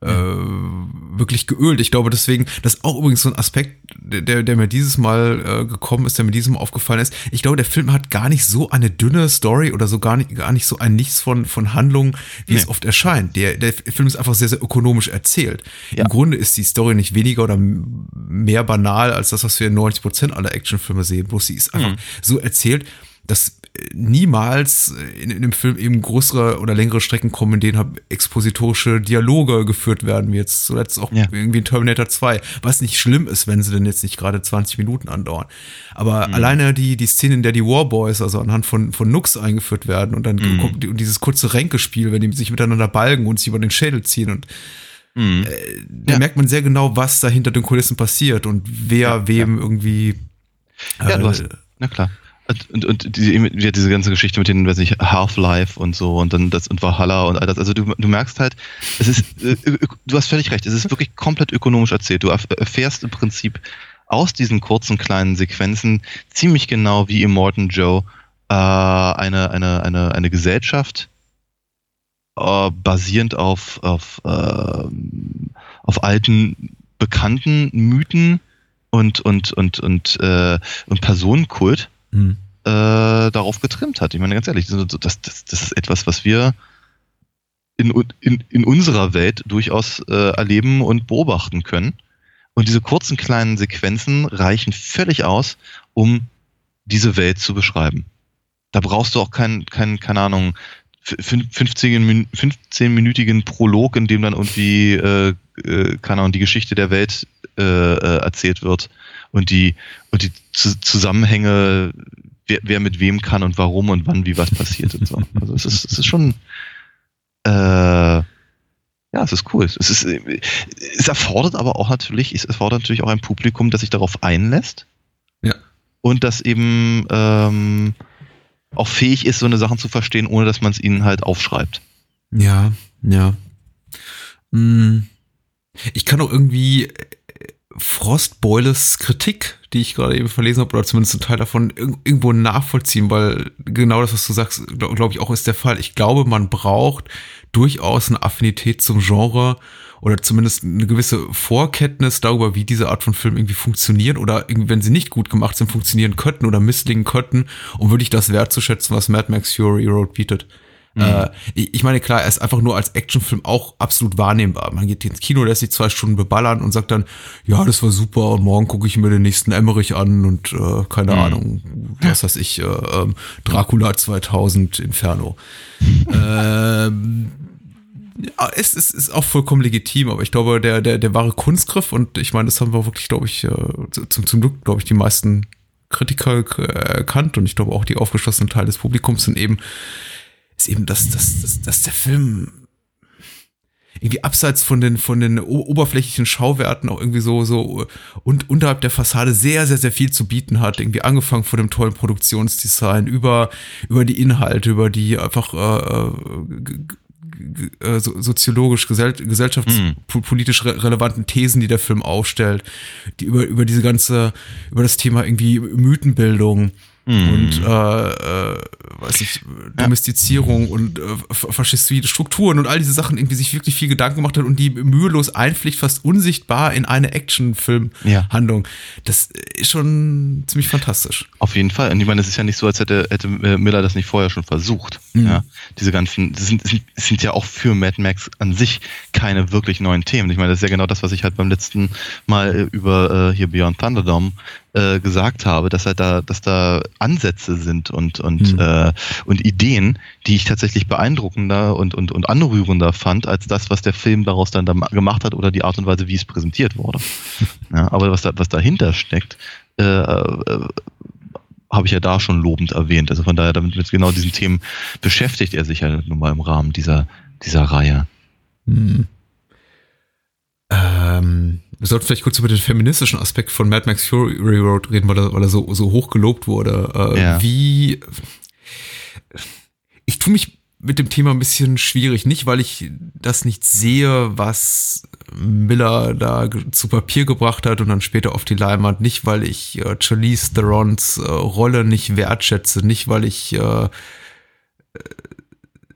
äh, wirklich geölt. Ich glaube deswegen, das ist auch übrigens so ein Aspekt, der, der mir dieses Mal äh, gekommen ist, der mir diesem aufgefallen ist. Ich glaube, der Film hat gar nicht so eine dünne Story oder so gar nicht, gar nicht so ein Nichts von, von Handlungen, wie nee. es oft erscheint. Der, der Film ist einfach sehr, sehr ökonomisch erzählt. Ja. Im Grunde ist die Story nicht weniger oder mehr banal als das, was wir in 90 Prozent aller Actionfilme sehen. Bloß sie ist einfach mhm. so erzählt, dass niemals in, in dem Film eben größere oder längere Strecken kommen, in denen halt expositorische Dialoge geführt werden, wie jetzt zuletzt auch ja. irgendwie in Terminator 2, was nicht schlimm ist, wenn sie denn jetzt nicht gerade 20 Minuten andauern. Aber mhm. alleine die, die Szene, in der die Warboys, also anhand von, von Nux eingeführt werden und dann mhm. kommt dieses kurze Ränkespiel, wenn die sich miteinander balgen und sich über den Schädel ziehen und mhm. äh, da ja. merkt man sehr genau, was da hinter den Kulissen passiert und wer ja, wem irgendwie äh, ja, du hast, na klar. Und, und diese, diese ganze Geschichte mit den, weiß ich, Half-Life und so und dann das und Valhalla und all das. Also du, du merkst halt, es ist, äh, du hast völlig recht, es ist wirklich komplett ökonomisch erzählt. Du erfährst im Prinzip aus diesen kurzen kleinen Sequenzen ziemlich genau wie Immortan Joe äh, eine, eine, eine, eine Gesellschaft äh, basierend auf, auf, äh, auf alten bekannten Mythen und, und, und, und, äh, und Personenkult mhm. äh, darauf getrimmt hat. Ich meine, ganz ehrlich, das, das, das ist etwas, was wir in, in, in unserer Welt durchaus äh, erleben und beobachten können. Und diese kurzen kleinen Sequenzen reichen völlig aus, um diese Welt zu beschreiben. Da brauchst du auch kein, kein keine Ahnung, 15-minütigen Prolog, in dem dann irgendwie, äh, äh, keine Ahnung, die Geschichte der Welt äh, äh erzählt wird und die, und die Zusammenhänge, wer, wer mit wem kann und warum und wann wie was passiert und so. Also es ist, es ist schon, äh, ja, es ist cool. Es ist, es erfordert aber auch natürlich, es erfordert natürlich auch ein Publikum, das sich darauf einlässt. Ja. Und das eben ähm, auch fähig ist, so eine Sachen zu verstehen, ohne dass man es ihnen halt aufschreibt. Ja, ja. Hm. Ich kann auch irgendwie Frostbeules Kritik, die ich gerade eben verlesen habe, oder zumindest ein Teil davon, irgendwo nachvollziehen, weil genau das, was du sagst, glaube glaub ich auch ist der Fall. Ich glaube, man braucht durchaus eine Affinität zum Genre oder zumindest eine gewisse Vorkenntnis darüber, wie diese Art von Film irgendwie funktionieren oder wenn sie nicht gut gemacht sind, funktionieren könnten oder misslingen könnten, um wirklich das wertzuschätzen, was Mad Max Fury Road bietet. Mhm. Äh, ich meine, klar, er ist einfach nur als Actionfilm auch absolut wahrnehmbar. Man geht ins Kino, lässt sich zwei Stunden beballern und sagt dann, ja, das war super und morgen gucke ich mir den nächsten Emmerich an und äh, keine mhm. Ahnung, was weiß ich, äh, ähm, Dracula 2000 Inferno. (laughs) ähm, ja, es, es ist auch vollkommen legitim, aber ich glaube, der, der, der wahre Kunstgriff, und ich meine, das haben wir wirklich, glaube ich, äh, zum, zum Glück, glaube ich, die meisten Kritiker erkannt und ich glaube auch die aufgeschlossenen Teil des Publikums sind eben ist eben, dass, dass, dass, dass der Film irgendwie abseits von den von den oberflächlichen Schauwerten auch irgendwie so so und unterhalb der Fassade sehr sehr sehr viel zu bieten hat irgendwie angefangen von dem tollen Produktionsdesign über über die Inhalte über die einfach äh, äh, äh soziologisch gesell gesellschaftspolitisch re relevanten Thesen die der Film aufstellt die über über diese ganze über das Thema irgendwie Mythenbildung Mhm. Und äh, äh, weiß ich, Domestizierung ja. und äh, faschistoide Strukturen und all diese Sachen irgendwie sich wirklich viel Gedanken gemacht hat und die mühelos einpflicht, fast unsichtbar in eine Actionfilm-Handlung. Ja. Das ist schon ziemlich fantastisch. Auf jeden Fall. Und ich meine, es ist ja nicht so, als hätte, hätte äh, Miller das nicht vorher schon versucht. Mhm. Ja, diese ganzen, das sind, sind, sind ja auch für Mad Max an sich keine wirklich neuen Themen. Ich meine, das ist ja genau das, was ich halt beim letzten Mal äh, über äh, hier Beyond Thunderdome äh, gesagt habe, dass halt da, dass da Ansätze sind und und mhm. äh, und Ideen, die ich tatsächlich beeindruckender und und und anrührender fand als das, was der Film daraus dann da gemacht hat oder die Art und Weise, wie es präsentiert wurde. (laughs) ja, aber was da was dahinter steckt, äh, äh, habe ich ja da schon lobend erwähnt. Also von daher, damit mit genau diesen Themen beschäftigt er sich ja nun mal im Rahmen dieser dieser Reihe. Mhm. Ähm, wir sollten vielleicht kurz über den feministischen Aspekt von Mad Max Fury Road reden, weil er, weil er so, so hoch gelobt wurde. Äh, ja. Wie. Ich tue mich mit dem Thema ein bisschen schwierig. Nicht, weil ich das nicht sehe, was Miller da zu Papier gebracht hat und dann später auf die Leinwand. Nicht, weil ich äh, Charlize Therons äh, Rolle nicht wertschätze, nicht, weil ich äh,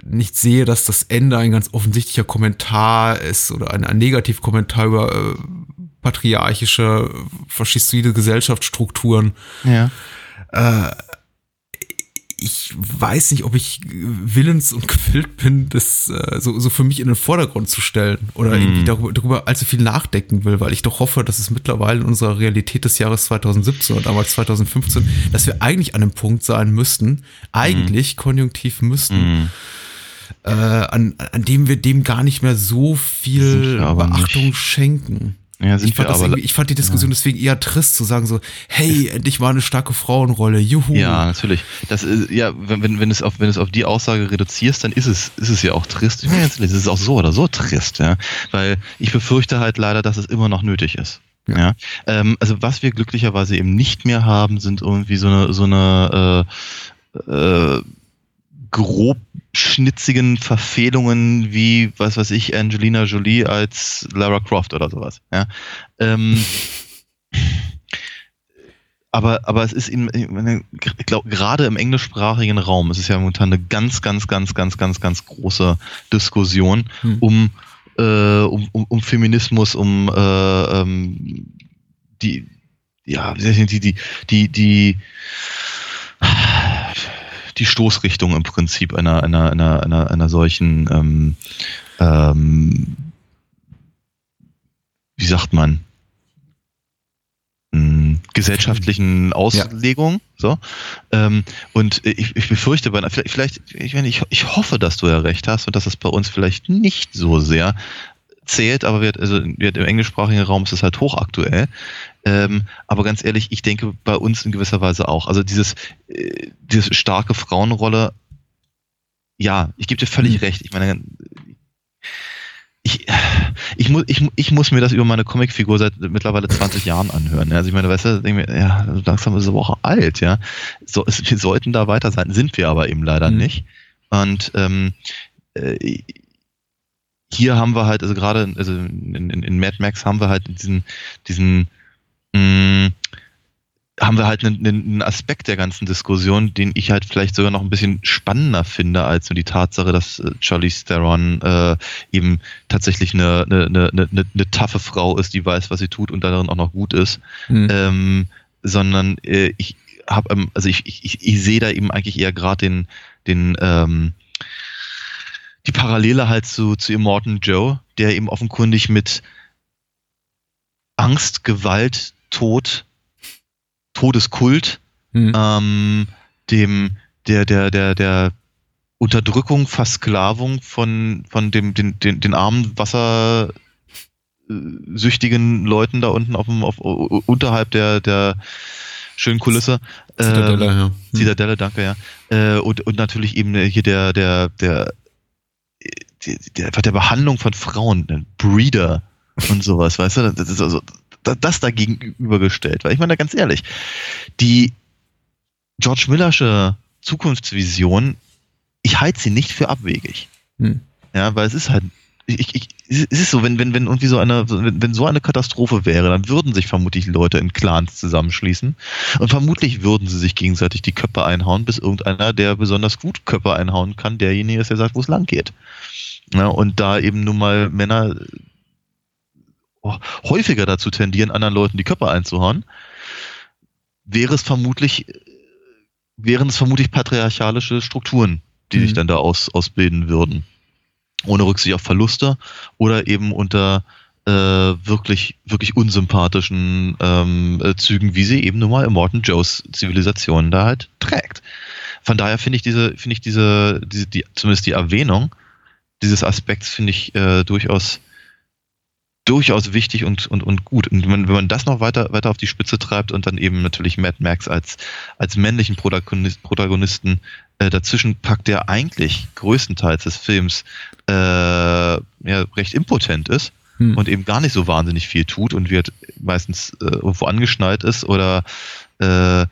nicht sehe, dass das Ende ein ganz offensichtlicher Kommentar ist oder ein, ein Negativkommentar über äh, patriarchische, faschistoide Gesellschaftsstrukturen. Ja. Äh, ich weiß nicht, ob ich willens und (laughs) gewillt bin, das äh, so, so für mich in den Vordergrund zu stellen oder mm. irgendwie darüber, darüber allzu viel nachdenken will, weil ich doch hoffe, dass es mittlerweile in unserer Realität des Jahres 2017 und damals 2015, dass wir eigentlich an einem Punkt sein müssten, eigentlich mm. konjunktiv müssten, mm. Äh, an, an dem wir dem gar nicht mehr so viel Beachtung nicht. schenken. Ja, ich, fand aber, ich fand die Diskussion ja. deswegen eher trist zu sagen so, hey, endlich mal eine starke Frauenrolle, juhu. Ja, natürlich. Das ist, ja, wenn, wenn, es auf, wenn es auf die Aussage reduzierst, dann ist es, ist es ja auch trist. Ich meine, es ist auch so oder so trist, ja. Weil ich befürchte halt leider, dass es immer noch nötig ist. Ja. ja. Ähm, also was wir glücklicherweise eben nicht mehr haben, sind irgendwie so eine, so eine äh, äh, grobschnitzigen Verfehlungen wie, was weiß ich, Angelina Jolie als Lara Croft oder sowas. Ja. Ähm, aber, aber es ist in, ich glaube, gerade im englischsprachigen Raum, es ist ja momentan eine ganz, ganz, ganz, ganz, ganz, ganz große Diskussion hm. um, äh, um, um, um, Feminismus, um äh, ähm, die, ja, die, die, die, die, die Stoßrichtung im Prinzip einer, einer, einer, einer, einer solchen, ähm, ähm, wie sagt man, hm, gesellschaftlichen Auslegung. Ja. So. Ähm, und ich, ich befürchte, vielleicht, vielleicht ich, meine, ich, ich hoffe, dass du ja recht hast und dass es bei uns vielleicht nicht so sehr zählt, aber wird, also wird im englischsprachigen Raum ist es halt hochaktuell. Ähm, aber ganz ehrlich, ich denke bei uns in gewisser Weise auch. Also dieses, äh, diese starke Frauenrolle, ja, ich gebe dir völlig mhm. recht. Ich meine, ich, ich, muss, ich, ich muss mir das über meine Comicfigur seit mittlerweile 20 Jahren anhören. Also ich meine, weißt du, denke mir, ja, langsam ist es aber auch alt, ja. So, wir sollten da weiter sein, sind wir aber eben leider mhm. nicht. Und ähm, äh, hier haben wir halt, also gerade also in, in, in Mad Max haben wir halt diesen, diesen mh, mm, haben wir halt einen, einen, Aspekt der ganzen Diskussion, den ich halt vielleicht sogar noch ein bisschen spannender finde, als nur die Tatsache, dass äh, Charlie Theron äh, eben tatsächlich eine, eine, eine, eine, eine taffe Frau ist, die weiß, was sie tut und darin auch noch gut ist. Mhm. Ähm, sondern äh, ich habe, ähm, also ich, ich, ich sehe da eben eigentlich eher gerade den, den ähm, die Parallele halt zu, zu Immortan Joe, der eben offenkundig mit Angst, Gewalt, Tod, Todeskult, mhm. ähm, dem, der, der, der, der Unterdrückung, Versklavung von, von dem, den, den, den armen wassersüchtigen Leuten da unten auf dem, auf, unterhalb der, der schönen Kulisse. Zitadelle, ähm, ja. Hm. Zitadelle, danke, ja. Äh, und, und natürlich eben hier der, der, der die, die, einfach der Behandlung von Frauen, ein Breeder und sowas, weißt du, das ist also das dagegen übergestellt. Weil ich meine, ganz ehrlich, die George Millersche Zukunftsvision, ich halte sie nicht für abwegig. Hm. Ja, weil es ist halt, ich, ich, es ist so, wenn, wenn, wenn irgendwie so eine, wenn, wenn so eine Katastrophe wäre, dann würden sich vermutlich Leute in Clans zusammenschließen und vermutlich würden sie sich gegenseitig die Köpfe einhauen, bis irgendeiner, der besonders gut Köpfe einhauen kann, derjenige ist, der sagt, wo es lang geht. Ja, und da eben nun mal Männer oh, häufiger dazu tendieren, anderen Leuten die Köpfe einzuhauen, wäre es vermutlich, wären es vermutlich patriarchalische Strukturen, die mhm. sich dann da aus, ausbilden würden. Ohne Rücksicht auf Verluste oder eben unter äh, wirklich, wirklich unsympathischen ähm, äh, Zügen, wie sie eben nun mal im Morton Joes Zivilisation da halt trägt. Von daher finde ich diese, finde ich diese, diese die, zumindest die Erwähnung dieses Aspekts finde ich äh, durchaus durchaus wichtig und, und, und gut. Und wenn, wenn man das noch weiter, weiter auf die Spitze treibt und dann eben natürlich Mad Max als, als männlichen Protagonist, Protagonisten äh, dazwischen packt, der eigentlich größtenteils des Films äh, ja, recht impotent ist hm. und eben gar nicht so wahnsinnig viel tut und wird meistens äh, irgendwo angeschnallt ist oder äh,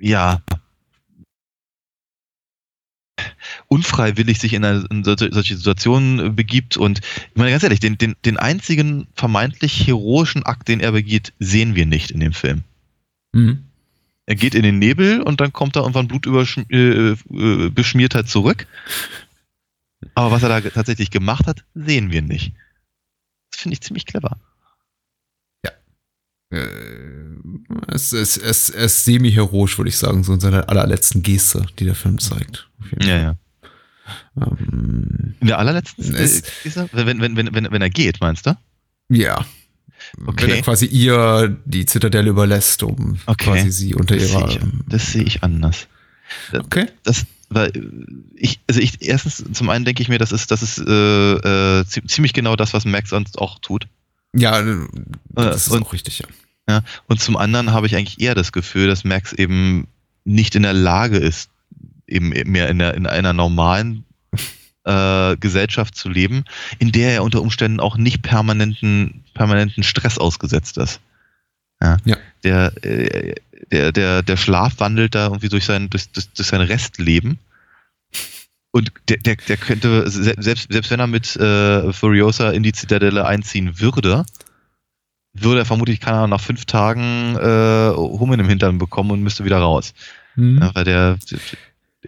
ja unfreiwillig sich in, eine, in solche, Situationen begibt. Und ich meine ganz ehrlich, den, den, den einzigen vermeintlich heroischen Akt, den er begeht, sehen wir nicht in dem Film. Mhm. Er geht in den Nebel und dann kommt er irgendwann blutbeschmiert äh, halt zurück. Aber was er da tatsächlich gemacht hat, sehen wir nicht. Das finde ich ziemlich clever. Ja. Äh, es, es, es, es ist semi-heroisch, würde ich sagen, so in seiner allerletzten Geste, die der Film zeigt. Ja, ja. Ähm, in der allerletzten Geste? Wenn, wenn, wenn, wenn, wenn er geht, meinst du? Ja. Okay. Wenn er quasi ihr die Zitadelle überlässt, um okay. quasi sie unter das ihrer. Sehe ich, das sehe ich anders. Okay. Das, weil ich, also ich, erstens, zum einen denke ich mir, das ist, das ist äh, äh, ziemlich genau das, was Max sonst auch tut. Ja, das ist und, auch richtig, ja. ja. Und zum anderen habe ich eigentlich eher das Gefühl, dass Max eben nicht in der Lage ist, eben mehr in, der, in einer normalen äh, Gesellschaft zu leben, in der er unter Umständen auch nicht permanenten, permanenten Stress ausgesetzt ist. Ja. ja. Der, äh, der, der, der Schlaf wandelt da irgendwie durch sein, durch, durch, durch sein Restleben. Und der, der, der könnte, selbst, selbst wenn er mit äh, Furiosa in die Zitadelle einziehen würde, würde er vermutlich, keine Ahnung, nach fünf Tagen äh, Hummeln im Hintern bekommen und müsste wieder raus. Mhm. Ja, weil der,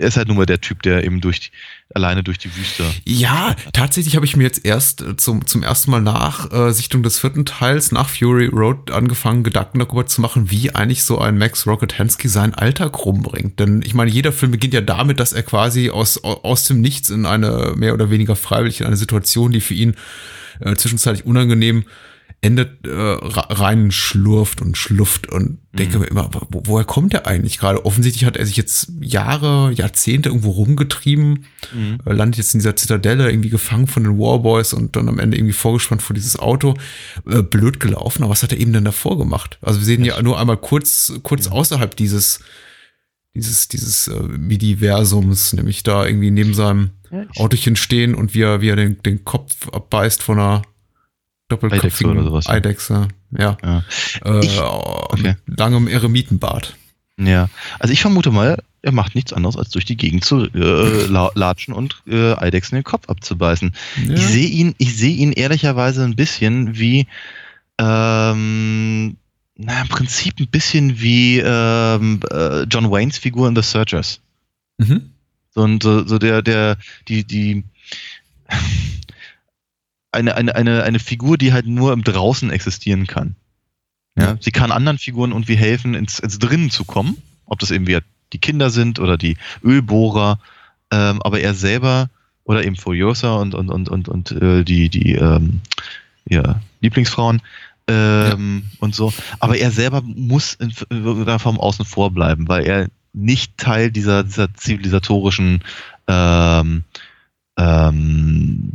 er ist halt nur mal der Typ, der eben durch alleine durch die Wüste. Ja, tatsächlich habe ich mir jetzt erst äh, zum, zum ersten Mal nach äh, Sichtung des vierten Teils, nach Fury Road, angefangen, Gedanken darüber zu machen, wie eigentlich so ein Max Rocket Hansky seinen Alltag rumbringt. Denn ich meine, jeder Film beginnt ja damit, dass er quasi aus, aus dem Nichts in eine mehr oder weniger freiwillig in eine Situation, die für ihn äh, zwischenzeitlich unangenehm endet äh, rein schlurft und schluft und denke mhm. mir immer, wo, woher kommt der eigentlich gerade? Offensichtlich hat er sich jetzt Jahre, Jahrzehnte irgendwo rumgetrieben, mhm. äh, landet jetzt in dieser Zitadelle, irgendwie gefangen von den Warboys und dann am Ende irgendwie vorgespannt vor dieses Auto. Äh, blöd gelaufen, aber was hat er eben denn davor gemacht? Also wir sehen ja nur einmal kurz, kurz ja. außerhalb dieses dieses, dieses äh, Midiversums, nämlich da irgendwie neben seinem Autochen stehen und wie er, wie er den, den Kopf abbeißt von einer doppelköpfigen oder sowas. Eidechse, ja. ja. Äh, ich, okay. langem Eremitenbart. Ja, also ich vermute mal, er macht nichts anderes, als durch die Gegend zu äh, latschen und äh, Eidechsen den Kopf abzubeißen. Ja. Ich sehe ihn, ich sehe ihn ehrlicherweise ein bisschen wie, ähm, na, im Prinzip ein bisschen wie ähm, äh, John Waynes Figur in The Searchers. Mhm. So, so, so der, der, die, die, eine, eine, eine, eine Figur, die halt nur im Draußen existieren kann. Ja, sie kann anderen Figuren irgendwie helfen, ins, ins Drinnen zu kommen. Ob das eben wieder die Kinder sind oder die Ölbohrer, ähm, aber er selber oder eben Furiosa und, und, und, und, und äh, die, die ähm, ja, Lieblingsfrauen ähm, ja. und so. Aber er selber muss in, in Form außen vor bleiben, weil er nicht Teil dieser, dieser zivilisatorischen ähm, ähm,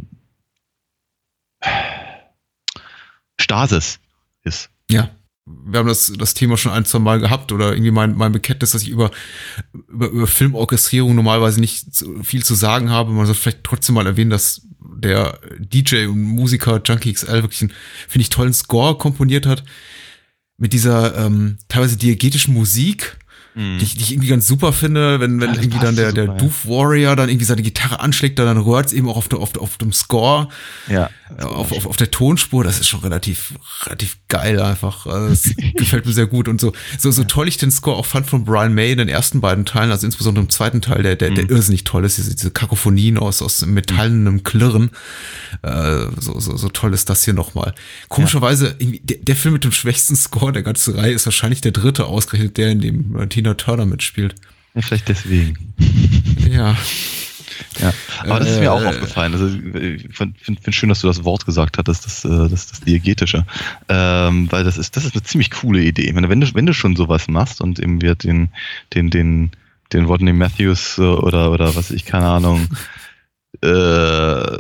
Stasis ist. Ja. Wir haben das, das Thema schon ein, zwei Mal gehabt oder irgendwie mein, mein Bekenntnis, dass ich über, über, über Filmorchestrierung normalerweise nicht so viel zu sagen habe. Man soll vielleicht trotzdem mal erwähnen, dass der DJ und Musiker Junkie XL wirklich einen, finde ich, tollen Score komponiert hat. Mit dieser ähm, teilweise diegetischen Musik, mhm. die, ich, die ich irgendwie ganz super finde, wenn, wenn ja, irgendwie dann der, super, der Doof Warrior dann irgendwie seine Gitarre anschlägt, dann rührt es eben auch auf, der, auf, auf dem Score, ja, auf, auf, auf der Tonspur, das ist schon relativ, relativ geil einfach. Also das (laughs) gefällt mir sehr gut und so, so, so toll ich den Score auch fand von Brian May in den ersten beiden Teilen, also insbesondere im zweiten Teil, der, der, der mhm. irrsinnig toll ist, diese, diese Kakophonien aus, aus metallenem Klirren, äh, so, so, so toll ist das hier nochmal. Komischerweise, der, der Film mit dem schwächsten Score der ganzen Reihe ist wahrscheinlich der dritte ausgerechnet, der in dem Tina Turner mitspielt. Ja, vielleicht deswegen. Ja. Ja, aber das ist mir auch äh, aufgefallen. Also, ich finde find schön, dass du das Wort gesagt hattest, das, das, das, das Diegetische. Ähm, weil das ist, das ist eine ziemlich coole Idee. Ich meine, wenn du, wenn du schon sowas machst und eben wird den, den, den, den Rodney Matthews oder, oder was ich, keine Ahnung, äh,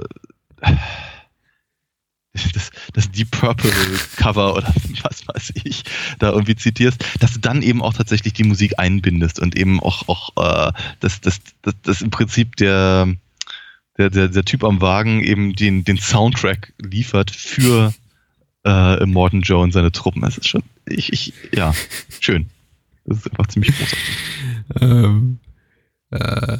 das, das Deep Purple Cover oder was weiß ich da irgendwie zitierst, dass du dann eben auch tatsächlich die Musik einbindest und eben auch, auch äh, dass das, das, das im Prinzip der, der, der, der Typ am Wagen eben den, den Soundtrack liefert für äh, Morton Joe und seine Truppen. Das ist schon, ich, ich, ja, schön. Das ist einfach ziemlich großartig. ähm, äh äh,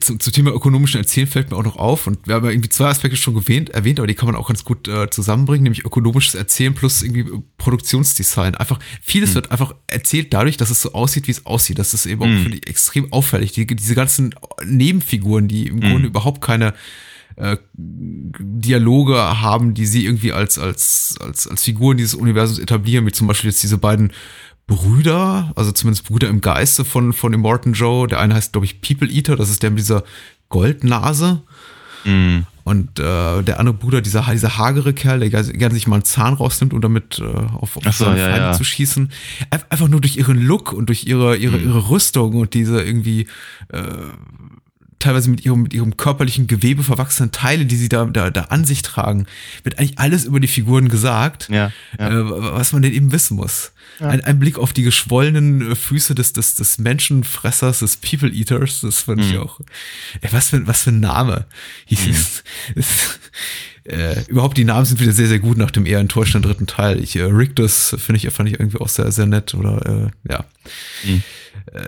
zum, zum Thema ökonomischen Erzählen fällt mir auch noch auf und wir haben ja irgendwie zwei Aspekte schon erwähnt, erwähnt aber die kann man auch ganz gut äh, zusammenbringen, nämlich ökonomisches Erzählen plus irgendwie Produktionsdesign. Einfach, vieles mhm. wird einfach erzählt dadurch, dass es so aussieht, wie es aussieht. Das ist eben mhm. auch, finde ich, extrem auffällig. Die, diese ganzen Nebenfiguren, die im mhm. Grunde überhaupt keine äh, Dialoge haben, die sie irgendwie als, als, als, als Figuren dieses Universums etablieren, wie zum Beispiel jetzt diese beiden Brüder, also zumindest Brüder im Geiste von, von Immortan Joe. Der eine heißt, glaube ich, People Eater, das ist der mit dieser Goldnase. Mm. Und äh, der andere Bruder, dieser, dieser hagere Kerl, der gerne sich mal einen Zahn rausnimmt, um damit äh, auf, auf so, seine ja, Feinde ja. zu schießen. Einfach nur durch ihren Look und durch ihre, ihre, mm. ihre Rüstung und diese irgendwie äh, teilweise mit ihrem, mit ihrem körperlichen Gewebe verwachsenen Teile, die sie da, da, da an sich tragen, wird eigentlich alles über die Figuren gesagt, ja, ja. Äh, was man denn eben wissen muss. Ja. Ein, ein, Blick auf die geschwollenen äh, Füße des, des, des Menschenfressers, des People Eaters, das fand mhm. ich auch. Ey, was für, was für ein Name hieß mhm. (laughs) es. Äh, überhaupt die Namen sind wieder sehr, sehr gut nach dem eher enttäuschenden dritten Teil. Ich, äh, Rictus finde ich, fand ich irgendwie auch sehr, sehr nett oder äh, ja. Mhm. Äh,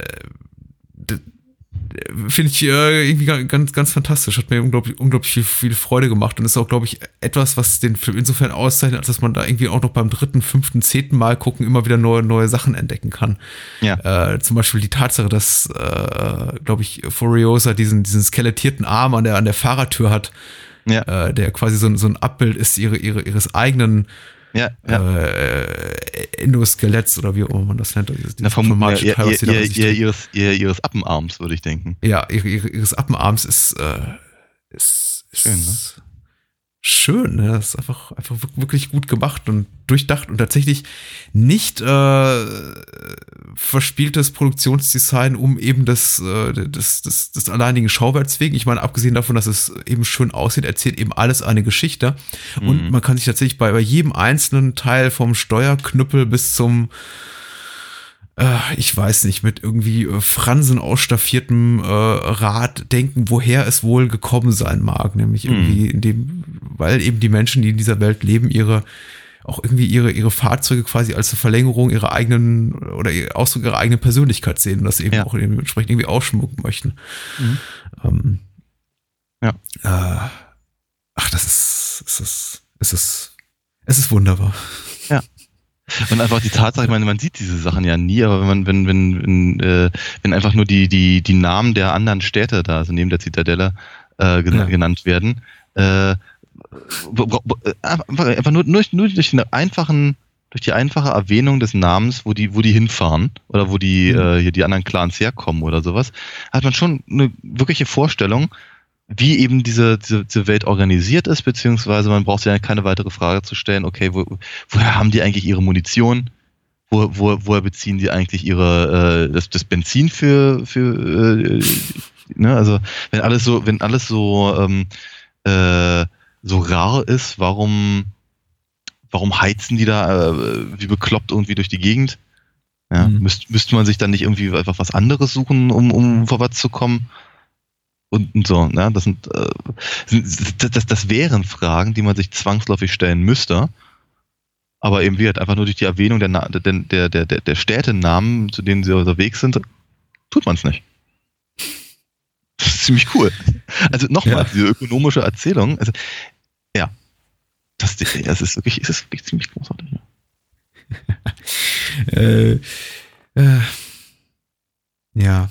finde ich äh, irgendwie ganz, ganz fantastisch. Hat mir unglaublich, unglaublich viel, viel Freude gemacht und ist auch, glaube ich, etwas, was den Film insofern auszeichnet, als dass man da irgendwie auch noch beim dritten, fünften, zehnten Mal gucken immer wieder neue, neue Sachen entdecken kann. Ja. Äh, zum Beispiel die Tatsache, dass, äh, glaube ich, Furiosa diesen, diesen skelettierten Arm an der, an der Fahrertür hat, ja. äh, der quasi so, so ein Abbild ist ihre, ihre, ihres eigenen ja, ja. Äh, Endoskeletts oder wie auch immer man das nennt. Dieses, Na, vom, ja, ihr, ihr, ihr, ihr, ihres, ihr, ihres Appenarms, würde ich denken. Ja, ihre, ihres Appenarms ist, äh, ist, ist schön, ne? Schön. Ne? Das ist einfach, einfach wirklich gut gemacht und durchdacht und tatsächlich nicht äh, verspieltes Produktionsdesign um eben das, äh, das, das, das alleinigen Schauwerts wegen. Ich meine, abgesehen davon, dass es eben schön aussieht, erzählt eben alles eine Geschichte. Mhm. Und man kann sich tatsächlich bei, bei jedem einzelnen Teil vom Steuerknüppel bis zum ich weiß nicht, mit irgendwie äh, Fransen ausstaffiertem äh, Rad denken, woher es wohl gekommen sein mag. Nämlich mhm. irgendwie in dem, weil eben die Menschen, die in dieser Welt leben, ihre auch irgendwie ihre, ihre Fahrzeuge quasi als eine Verlängerung ihrer eigenen oder Ausdruck ihrer eigenen Persönlichkeit sehen und das eben ja. auch entsprechend irgendwie ausschmucken möchten. Mhm. Ähm, ja. Äh, ach, das ist, es ist, es ist, es ist wunderbar. Und einfach die Tatsache, ich meine, man sieht diese Sachen ja nie, aber wenn man, wenn, wenn, wenn, äh, wenn einfach nur die, die, die Namen der anderen Städte da, also neben der Zitadelle, äh, gen ja. genannt werden, äh, einfach, einfach nur, nur, nur durch den einfachen, durch die einfache Erwähnung des Namens, wo die, wo die hinfahren oder wo die, mhm. äh, hier die anderen Clans herkommen oder sowas, hat man schon eine wirkliche Vorstellung, wie eben diese, diese, diese Welt organisiert ist, beziehungsweise man braucht ja keine weitere Frage zu stellen, okay, wo, woher haben die eigentlich ihre Munition? Wo, wo, woher beziehen die eigentlich ihre äh, das, das Benzin für, für äh, ne? also wenn alles so, wenn alles so ähm, äh, so rar ist, warum warum heizen die da äh, wie bekloppt irgendwie durch die Gegend? Ja, mhm. müsste, müsste man sich dann nicht irgendwie einfach was anderes suchen, um, um vorwärts zu kommen? Und, und so. Ne? Das, sind, äh, das, das, das wären Fragen, die man sich zwangsläufig stellen müsste. Aber eben wird einfach nur durch die Erwähnung der, der, der, der, der Städtenamen, zu denen sie unterwegs sind, tut man es nicht. Das ist ziemlich cool. Also nochmal, ja. diese ökonomische Erzählung, also, ja, das, das ist wirklich, ist wirklich ziemlich großartig. (laughs) äh, äh, ja.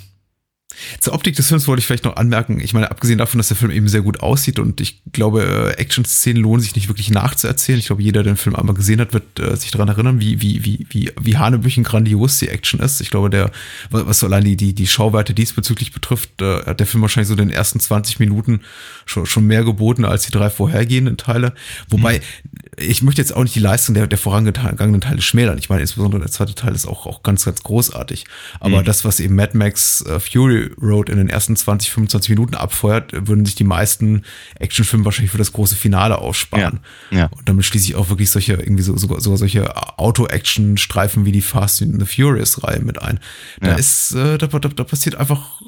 Zur Optik des Films wollte ich vielleicht noch anmerken, ich meine, abgesehen davon, dass der Film eben sehr gut aussieht und ich glaube, äh, Action-Szenen lohnen sich nicht wirklich nachzuerzählen. Ich glaube, jeder, der den Film einmal gesehen hat, wird äh, sich daran erinnern, wie, wie, wie, wie, wie Hanebüchen grandios die Action ist. Ich glaube, der, was so allein die, die, die Schauwerte diesbezüglich betrifft, äh, hat der Film wahrscheinlich so in den ersten 20 Minuten schon, schon mehr geboten als die drei vorhergehenden Teile. Wobei, mhm ich möchte jetzt auch nicht die Leistung der, der vorangegangenen Teile schmälern. Ich meine, insbesondere der zweite Teil ist auch, auch ganz, ganz großartig. Aber mhm. das, was eben Mad Max uh, Fury Road in den ersten 20, 25 Minuten abfeuert, würden sich die meisten Actionfilme wahrscheinlich für das große Finale aussparen. Ja. ja. Und damit schließe ich auch wirklich solche, irgendwie so, sogar, sogar solche Auto-Action-Streifen wie die Fast and the Furious-Reihe mit ein. Da ja. ist, äh, da, da, da passiert einfach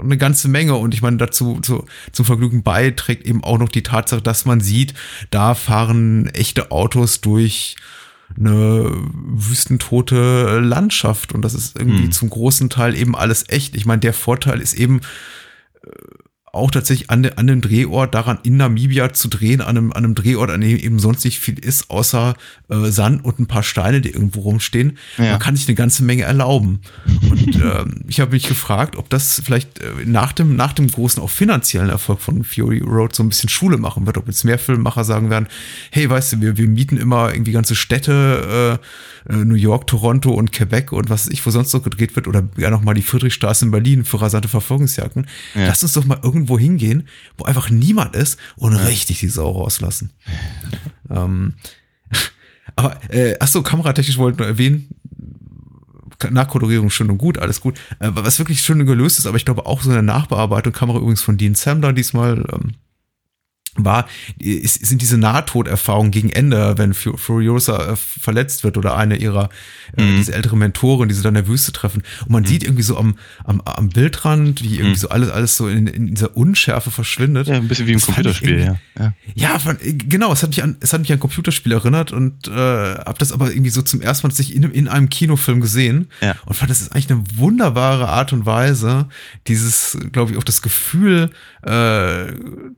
eine ganze Menge und ich meine, dazu zu, zum Vergnügen beiträgt eben auch noch die Tatsache, dass man sieht, da fahren echte Autos durch eine wüstentote Landschaft und das ist irgendwie hm. zum großen Teil eben alles echt. Ich meine, der Vorteil ist eben, auch tatsächlich an, de, an dem Drehort daran in Namibia zu drehen, an einem, an einem Drehort, an dem eben sonst nicht viel ist, außer äh, Sand und ein paar Steine, die irgendwo rumstehen. Ja. Man kann sich eine ganze Menge erlauben. Und (laughs) ähm, ich habe mich gefragt, ob das vielleicht äh, nach, dem, nach dem großen, auch finanziellen Erfolg von Fury Road so ein bisschen Schule machen wird, ob jetzt mehr Filmemacher sagen werden, hey, weißt du, wir, wir mieten immer irgendwie ganze Städte, äh, äh New York, Toronto und Quebec und was ich, wo sonst noch gedreht wird, oder ja nochmal die Friedrichstraße in Berlin für rasante Verfolgungsjagden. Ja. Lass uns doch mal irgendwo hingehen, wo einfach niemand ist und ja. richtig die Sau rauslassen. ähm, (laughs) aber, äh, achso, kameratechnisch wollte ich nur erwähnen, Nachkolorierung schön und gut, alles gut. Äh, was wirklich schön gelöst ist, aber ich glaube auch so eine Nachbearbeitung, Kamera übrigens von Dean Samler diesmal, ähm, war, ist, sind diese Nahtoderfahrungen gegen Ende, wenn Furiosa äh, verletzt wird oder eine ihrer, äh, mhm. äh, diese ältere Mentorin, die sie dann in der Wüste treffen. Und man mhm. sieht irgendwie so am, am, am Bildrand, wie irgendwie mhm. so alles, alles so in, in dieser Unschärfe verschwindet. Ja, ein bisschen wie im Computerspiel, ja. Ja, ja von, genau, es hat mich an, es hat mich an ein Computerspiel erinnert und äh, habe das aber irgendwie so zum ersten Mal sich in, in einem Kinofilm gesehen ja. und fand, das ist eigentlich eine wunderbare Art und Weise, dieses, glaube ich, auch das Gefühl äh,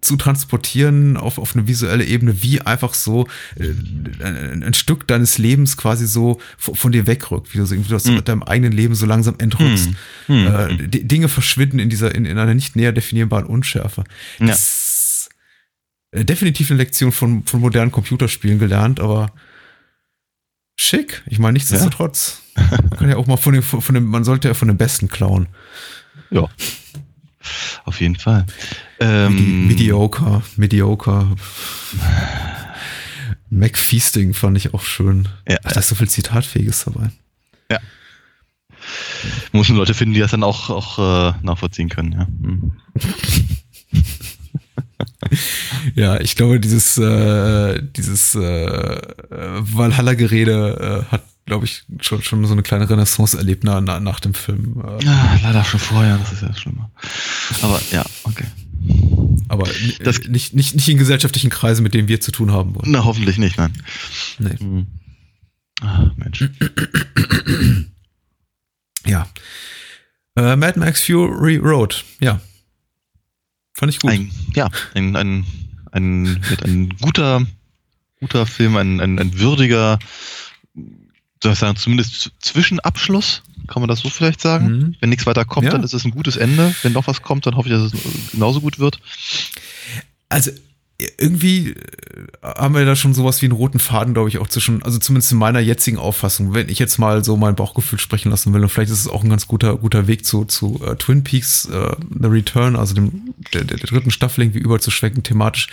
zu transportieren auf, auf eine visuelle Ebene, wie einfach so äh, ein, ein, Stück deines Lebens quasi so von, von dir wegrückt, wie du so irgendwie aus mm. deinem eigenen Leben so langsam entrückst. Mm. Äh, Dinge verschwinden in dieser, in, in einer nicht näher definierbaren Unschärfe. Das ja. definitiv eine Lektion von, von modernen Computerspielen gelernt, aber schick. Ich meine, nichtsdestotrotz. Ja. Man (laughs) kann ja auch mal von dem, von dem, man sollte ja von dem Besten klauen. Ja. Auf jeden Fall. Ähm, mediocre, mediocre. McFeasting fand ich auch schön. Ja, Ach, da ist so viel Zitatfähiges dabei. Ja. Muss Leute finden, die das dann auch, auch äh, nachvollziehen können, ja. Hm. (laughs) ja, ich glaube, dieses, äh, dieses äh, Valhalla-Gerede äh, hat glaube ich, schon, schon so eine kleine Renaissance erlebt nach, nach dem Film. Ja, leider schon vorher, das ist ja schlimmer. Aber ja, okay. Aber das, nicht, nicht, nicht in gesellschaftlichen Kreisen, mit denen wir zu tun haben wollen. Na, hoffentlich nicht, nein. Nee. Hm. Ah, Mensch. (clears throat) ja. Äh, Mad Max Fury Road, ja. Fand ich gut. Ein, ja, ein, ein, ein, ein guter, guter Film, ein, ein, ein würdiger soll ich sagen, zumindest Zwischenabschluss, kann man das so vielleicht sagen? Mhm. Wenn nichts weiter kommt, ja. dann ist es ein gutes Ende. Wenn noch was kommt, dann hoffe ich, dass es genauso gut wird. Also irgendwie äh, haben wir da schon sowas wie einen roten Faden, glaube ich, auch zwischen, also zumindest in meiner jetzigen Auffassung, wenn ich jetzt mal so mein Bauchgefühl sprechen lassen will, und vielleicht ist es auch ein ganz guter, guter Weg zu, zu uh, Twin Peaks, uh, The Return, also dem, der, der, dritten Staffel irgendwie überzuschwenken thematisch.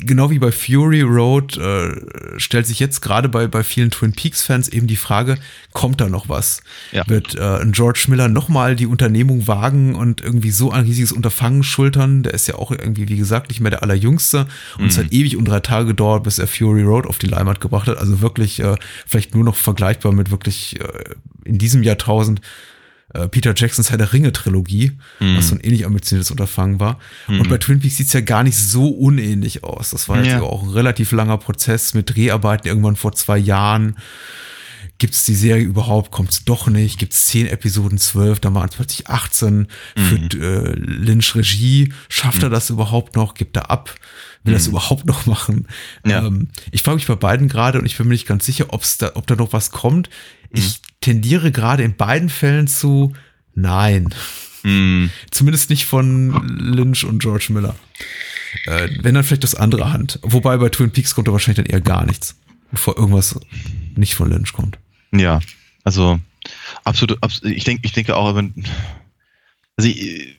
Genau wie bei Fury Road uh, stellt sich jetzt gerade bei, bei vielen Twin Peaks-Fans eben die Frage, kommt da noch was? Ja. Wird uh, George Miller nochmal die Unternehmung wagen und irgendwie so ein riesiges Unterfangen schultern? Der ist ja auch irgendwie, wie gesagt, nicht mehr der allerjüngste musste. Und mhm. es hat ewig und drei Tage gedauert, bis er Fury Road auf die Leinwand gebracht hat. Also wirklich äh, vielleicht nur noch vergleichbar mit wirklich äh, in diesem Jahrtausend äh, Peter Jacksons Herr der Ringe-Trilogie, mhm. was so ein ähnlich ambitioniertes Unterfangen war. Mhm. Und bei Twin Peaks sieht's ja gar nicht so unähnlich aus. Das war jetzt ja. auch ein relativ langer Prozess mit Dreharbeiten irgendwann vor zwei Jahren. Gibt es die Serie überhaupt? Kommt es doch nicht? Gibt es zehn Episoden, zwölf? Dann waren es plötzlich 18. Mhm. Führt äh, Lynch Regie? Schafft mhm. er das überhaupt noch? Gibt er ab? Will mhm. das überhaupt noch machen? Ja. Ähm, ich frage mich bei beiden gerade und ich bin mir nicht ganz sicher, ob's da, ob da noch was kommt. Mhm. Ich tendiere gerade in beiden Fällen zu nein. Mhm. Zumindest nicht von Lynch und George Miller. Äh, wenn dann vielleicht das andere Hand. Wobei bei Twin Peaks kommt da wahrscheinlich dann eher gar nichts, bevor irgendwas nicht von Lynch kommt. Ja, also absolut, absolut ich denke, ich denke auch, wenn, also ich,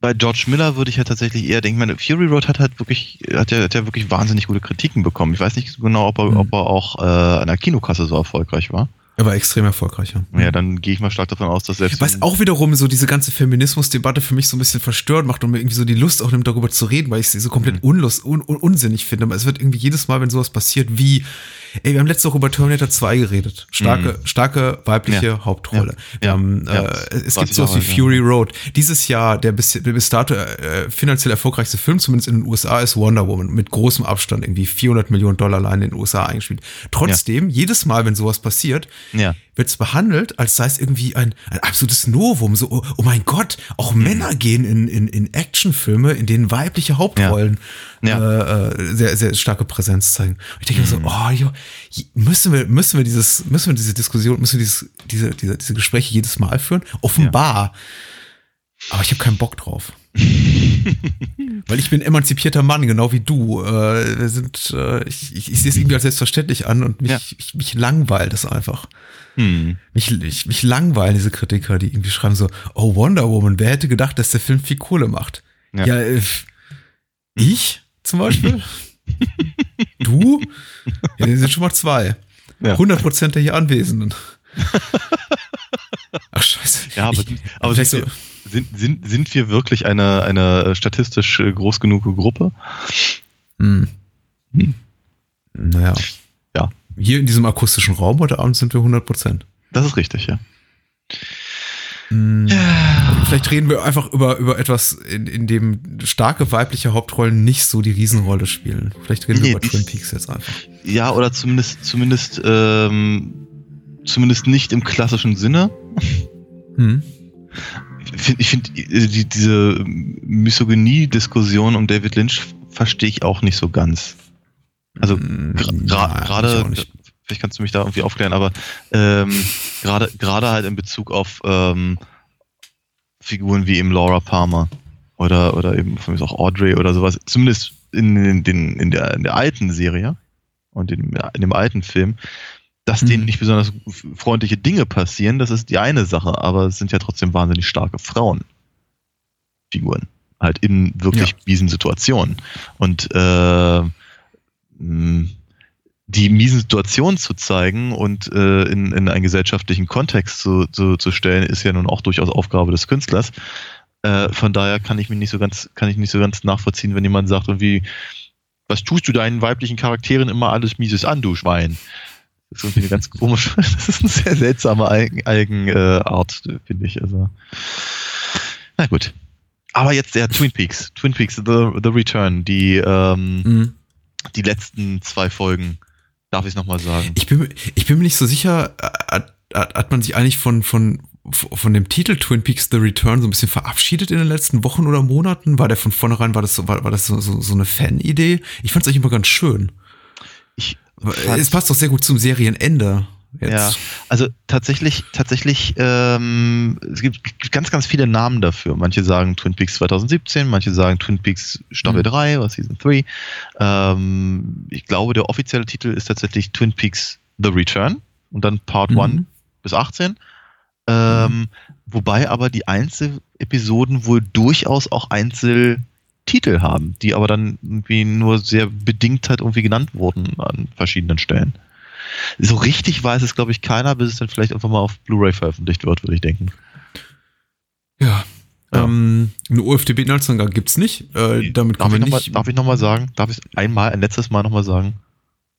bei George Miller würde ich ja tatsächlich eher denken, meine Fury Road hat halt wirklich, hat ja, hat ja wirklich wahnsinnig gute Kritiken bekommen. Ich weiß nicht genau, ob er, mhm. ob er auch äh, an der Kinokasse so erfolgreich war. Er war extrem erfolgreich, ja. Ja, dann gehe ich mal stark davon aus, dass selbst. Was auch wiederum so diese ganze Feminismusdebatte für mich so ein bisschen verstört macht und mir irgendwie so die Lust auch nimmt, darüber zu reden, weil ich sie so komplett mhm. unlust, un, un, unsinnig finde. Aber es wird irgendwie jedes Mal, wenn sowas passiert, wie Ey, wir haben letzte Woche über Terminator 2 geredet. Starke, mhm. starke weibliche ja. Hauptrolle. Ja. Haben, ja. Äh, es gibt sowas wie Fury Road. Dieses Jahr der bis, der bis dato äh, finanziell erfolgreichste Film, zumindest in den USA, ist Wonder Woman. Mit großem Abstand irgendwie 400 Millionen Dollar allein in den USA eingespielt. Trotzdem, jedes Mal, wenn sowas passiert, Ja. wird es behandelt, als sei es irgendwie ein, ein absolutes Novum. So, oh, oh mein Gott, auch Männer gehen in, in, in Actionfilme, in denen weibliche Hauptrollen Ja. Äh, äh, sehr, sehr starke Präsenz zeigen. Und ich denke mir so, oh, jo, müssen wir, müssen wir dieses, müssen wir diese Diskussion, müssen wir dieses, diese, diese, diese Gespräche jedes Mal führen? Offenbar. Aber ich habe keinen Bock drauf. (laughs) Weil ich bin emanzipierter Mann, genau wie du. Äh, wir sind, äh, ich, ich, ich sehe es irgendwie als selbstverständlich an und mich, Ja. ich, mich langweilt es einfach. Hm. Mich, ich, mich langweilen diese Kritiker, die irgendwie schreiben so, oh Wonder Woman, wer hätte gedacht, dass der Film viel Kohle macht? Ja. Ja, äh, ich zum Beispiel? (laughs) du? Ja, sind schon mal zwei. Ja. 100 Prozent der hier Anwesenden. (laughs) Ach scheiße. Ja, aber, Ich- aber vielleicht sind, wir, sind, sind, sind wir wirklich eine, eine statistisch äh, groß genug Gruppe? Hm. Hm. Naja. Ja. Hier in diesem akustischen Raum heute Abend sind wir 100 Prozent. Das ist richtig, ja. Hm. Vielleicht reden wir einfach über, über etwas, in, in dem starke weibliche Hauptrollen nicht so die Riesenrolle spielen. Vielleicht reden Nee, wir über Twin Peaks jetzt einfach. Ja, oder zumindest, zumindest, ähm, zumindest nicht im klassischen Sinne. Hm. Ich finde, äh, die, diese Misogynie-Diskussion um David Lynch verstehe ich auch nicht so ganz. Also gra- gra- ich gerade, nicht. vielleicht kannst du mich da irgendwie aufklären, aber ähm, gerade gerade halt in Bezug auf ähm, Figuren wie eben Laura Palmer oder oder eben von mir auch Audrey oder sowas, zumindest in, den, den, in, der, in der alten Serie und in, in dem alten Film, dass Mhm. denen nicht besonders freundliche Dinge passieren, das ist die eine Sache, aber es sind ja trotzdem wahnsinnig starke Frauenfiguren. Halt in wirklich Ja. miesen Situationen. Und äh, die miesen Situationen zu zeigen und äh, in, in einen gesellschaftlichen Kontext zu, zu, zu stellen, ist ja nun auch durchaus Aufgabe des Künstlers. Äh, von daher kann ich mich nicht so ganz, kann ich nicht so ganz nachvollziehen, wenn jemand sagt, irgendwie, was tust du deinen weiblichen Charakteren immer alles Mieses an, du Schwein? Das ist irgendwie eine ganz komische, (laughs) das ist eine sehr seltsame Eigen, Eigen äh, finde ich. Also. Na gut. Aber jetzt der Twin Peaks. Twin Peaks, The, The Return, die, ähm, Hm. die letzten zwei Folgen. Darf ich es nochmal sagen? Ich bin, mir- ich bin mir nicht so sicher, äh, hat, hat, hat man sich eigentlich von, von, von dem Titel Twin Peaks The Return so ein bisschen verabschiedet in den letzten Wochen oder Monaten? War der von vornherein, war das so, war, war das so, so, so eine Fan-Idee? Ich fand es eigentlich immer ganz schön. Es passt doch sehr gut zum Serienende. Jetzt. Ja, also tatsächlich, tatsächlich, ähm, es gibt ganz, ganz viele Namen dafür. Manche sagen Twin Peaks 2017, manche sagen Twin Peaks Staffel Mhm. 3 oder Season 3. Ähm, ich glaube, der offizielle Titel ist tatsächlich Twin Peaks The Return und dann Part Mhm. 1 bis 18. Ähm, Wobei aber die Einzelepisoden wohl durchaus auch Einzeltitel haben, die aber dann irgendwie nur sehr bedingt halt irgendwie genannt wurden an verschiedenen Stellen. So richtig weiß es, glaube ich, keiner, bis es dann vielleicht einfach mal auf Blu-ray veröffentlicht wird, würde ich denken. Ja. Ja. Ähm, eine UFDB-Inhaltsangabe gibt's nicht. Äh, damit Darf ich, noch mal, nicht. darf ich noch mal sagen? Darf ich einmal, ein letztes Mal nochmal sagen?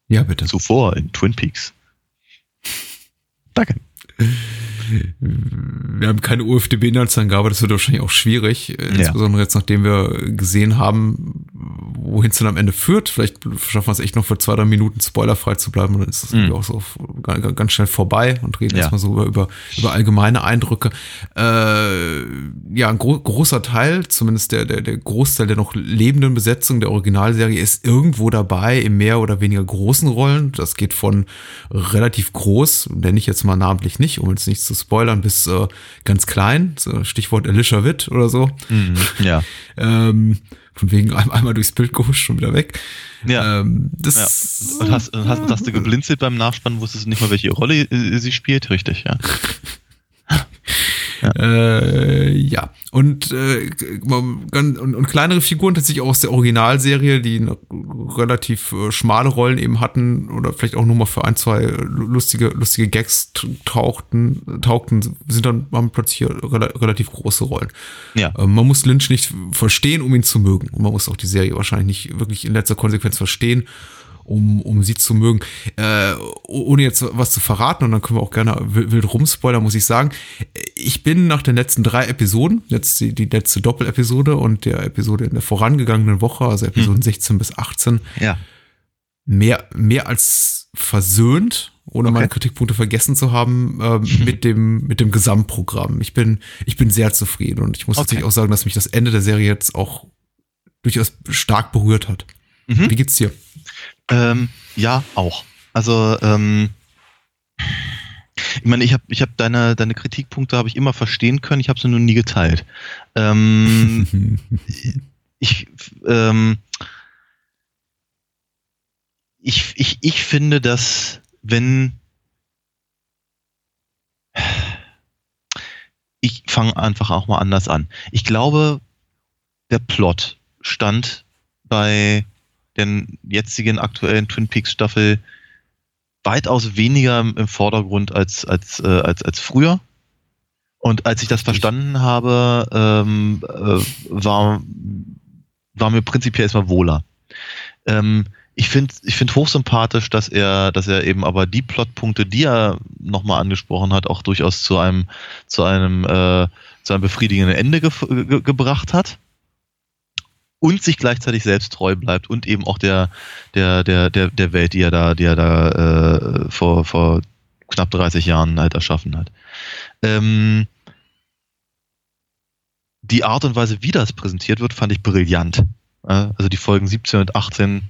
ja, bitte. Zuvor in Twin Peaks. Danke. Wir haben keine UFDB-Inhaltsangabe, das wird wahrscheinlich auch schwierig, äh, Ja. insbesondere jetzt, nachdem wir gesehen haben, wohin es dann am Ende führt. Vielleicht schaffen wir es echt noch für zwei, drei Minuten spoilerfrei zu bleiben und dann ist das Mhm. irgendwie auch so ga- ga- ganz schnell vorbei und reden Ja. erstmal so über, über, über allgemeine Eindrücke. Äh, ja, ein gro großer Teil, zumindest der, der, der Großteil der noch lebenden Besetzung der Originalserie ist irgendwo dabei in mehr oder weniger großen Rollen. Das geht von relativ groß, nenne ich jetzt mal namentlich nicht, um jetzt nichts zu spoilern, bis äh, ganz klein, so Stichwort Alicia Witt oder so. Ja. (laughs) Ähm, von wegen ein- einmal durchs Bild gehuscht, schon wieder weg. Ja. Ähm, ja. das Und hast, und hast, und hast du geblinzelt beim Nachspannen, wusstest du nicht mal, welche Rolle äh, sie spielt? Richtig, ja. (laughs) Äh, ja. Und, äh, und, und kleinere Figuren tatsächlich auch aus der Originalserie, die relativ äh, schmale Rollen eben hatten oder vielleicht auch nur mal für ein, zwei lustige, lustige Gags tauchten, taugten, sind dann haben plötzlich hier rela relativ große Rollen. Ja. Äh, man muss Lynch nicht verstehen, um ihn zu mögen. Und man muss auch die Serie wahrscheinlich nicht wirklich in letzter Konsequenz verstehen, um, um sie zu mögen. Äh, ohne jetzt was zu verraten, und dann können wir auch gerne wild, rumspoilern, muss ich sagen. Ich bin nach den letzten drei Episoden, jetzt die, die letzte Doppelepisode und der Episode in der vorangegangenen Woche, also Episoden 16 bis 18, Ja. mehr, mehr als versöhnt, ohne okay. meine Kritikpunkte vergessen zu haben, äh, mit dem mit dem Gesamtprogramm. Ich bin ich bin sehr zufrieden und ich muss okay. tatsächlich auch sagen, dass mich das Ende der Serie jetzt auch durchaus stark berührt hat. Mhm. Wie geht's dir? Ähm, ja, auch. Also ähm, ich meine, ich habe ich hab deine, deine Kritikpunkte habe ich immer verstehen können, ich habe sie nur nie geteilt. Ähm, (laughs) ich, ähm, ich, ich, ich finde, dass wenn ich fange einfach auch mal anders an. Ich glaube, der Plot stand bei den jetzigen aktuellen Twin Peaks Staffel weitaus weniger im Vordergrund als, als, äh, als, als früher. Und als ich das verstanden habe, ähm, äh, war, war mir prinzipiell erstmal wohler. Ähm, ich finde ich find hochsympathisch, dass er, dass er eben aber die Plotpunkte, die er nochmal angesprochen hat, auch durchaus zu einem, zu einem, äh, zu einem befriedigenden Ende ge ge gebracht hat und sich gleichzeitig selbst treu bleibt und eben auch der, der, der, der, der Welt, die er da, die er da äh, vor, vor knapp 30 Jahren halt erschaffen hat. Ähm, die Art und Weise, wie das präsentiert wird, fand ich brillant. Also die Folgen 17 und 18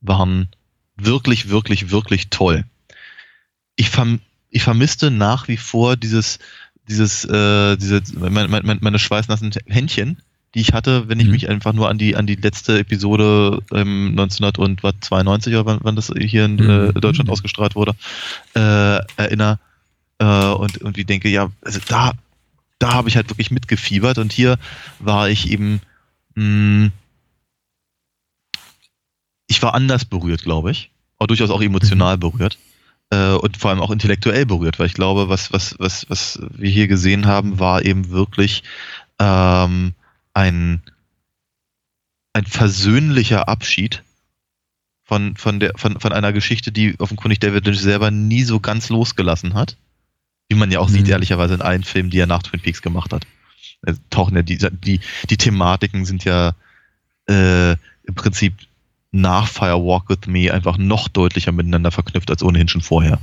waren wirklich, wirklich, wirklich toll. Ich, verm ich vermisste nach wie vor dieses, dieses, äh, diese, meine, meine, meine schweißnassen Händchen, die ich hatte, wenn ich mhm. mich einfach nur an die an die letzte Episode ähm, 1992 oder wann, wann das hier in äh, mhm. Deutschland ausgestrahlt wurde, äh, erinnere äh, und irgendwie denke, ja, also da da habe ich halt wirklich mitgefiebert und hier war ich eben mh, mm, ich war anders berührt, glaube ich, aber durchaus auch emotional mhm. berührt äh, und vor allem auch intellektuell berührt, weil ich glaube, was was was was wir hier gesehen haben, war eben wirklich ähm, ein, ein versöhnlicher Abschied von, von, der, von, von einer Geschichte, die offenkundig David Lynch selber nie so ganz losgelassen hat. Wie man ja auch mhm. sieht, ehrlicherweise in allen Filmen, die er nach Twin Peaks gemacht hat. Da tauchen ja die, die, die Thematiken sind ja äh, im Prinzip nach Fire Walk With Me einfach noch deutlicher miteinander verknüpft als ohnehin schon vorher.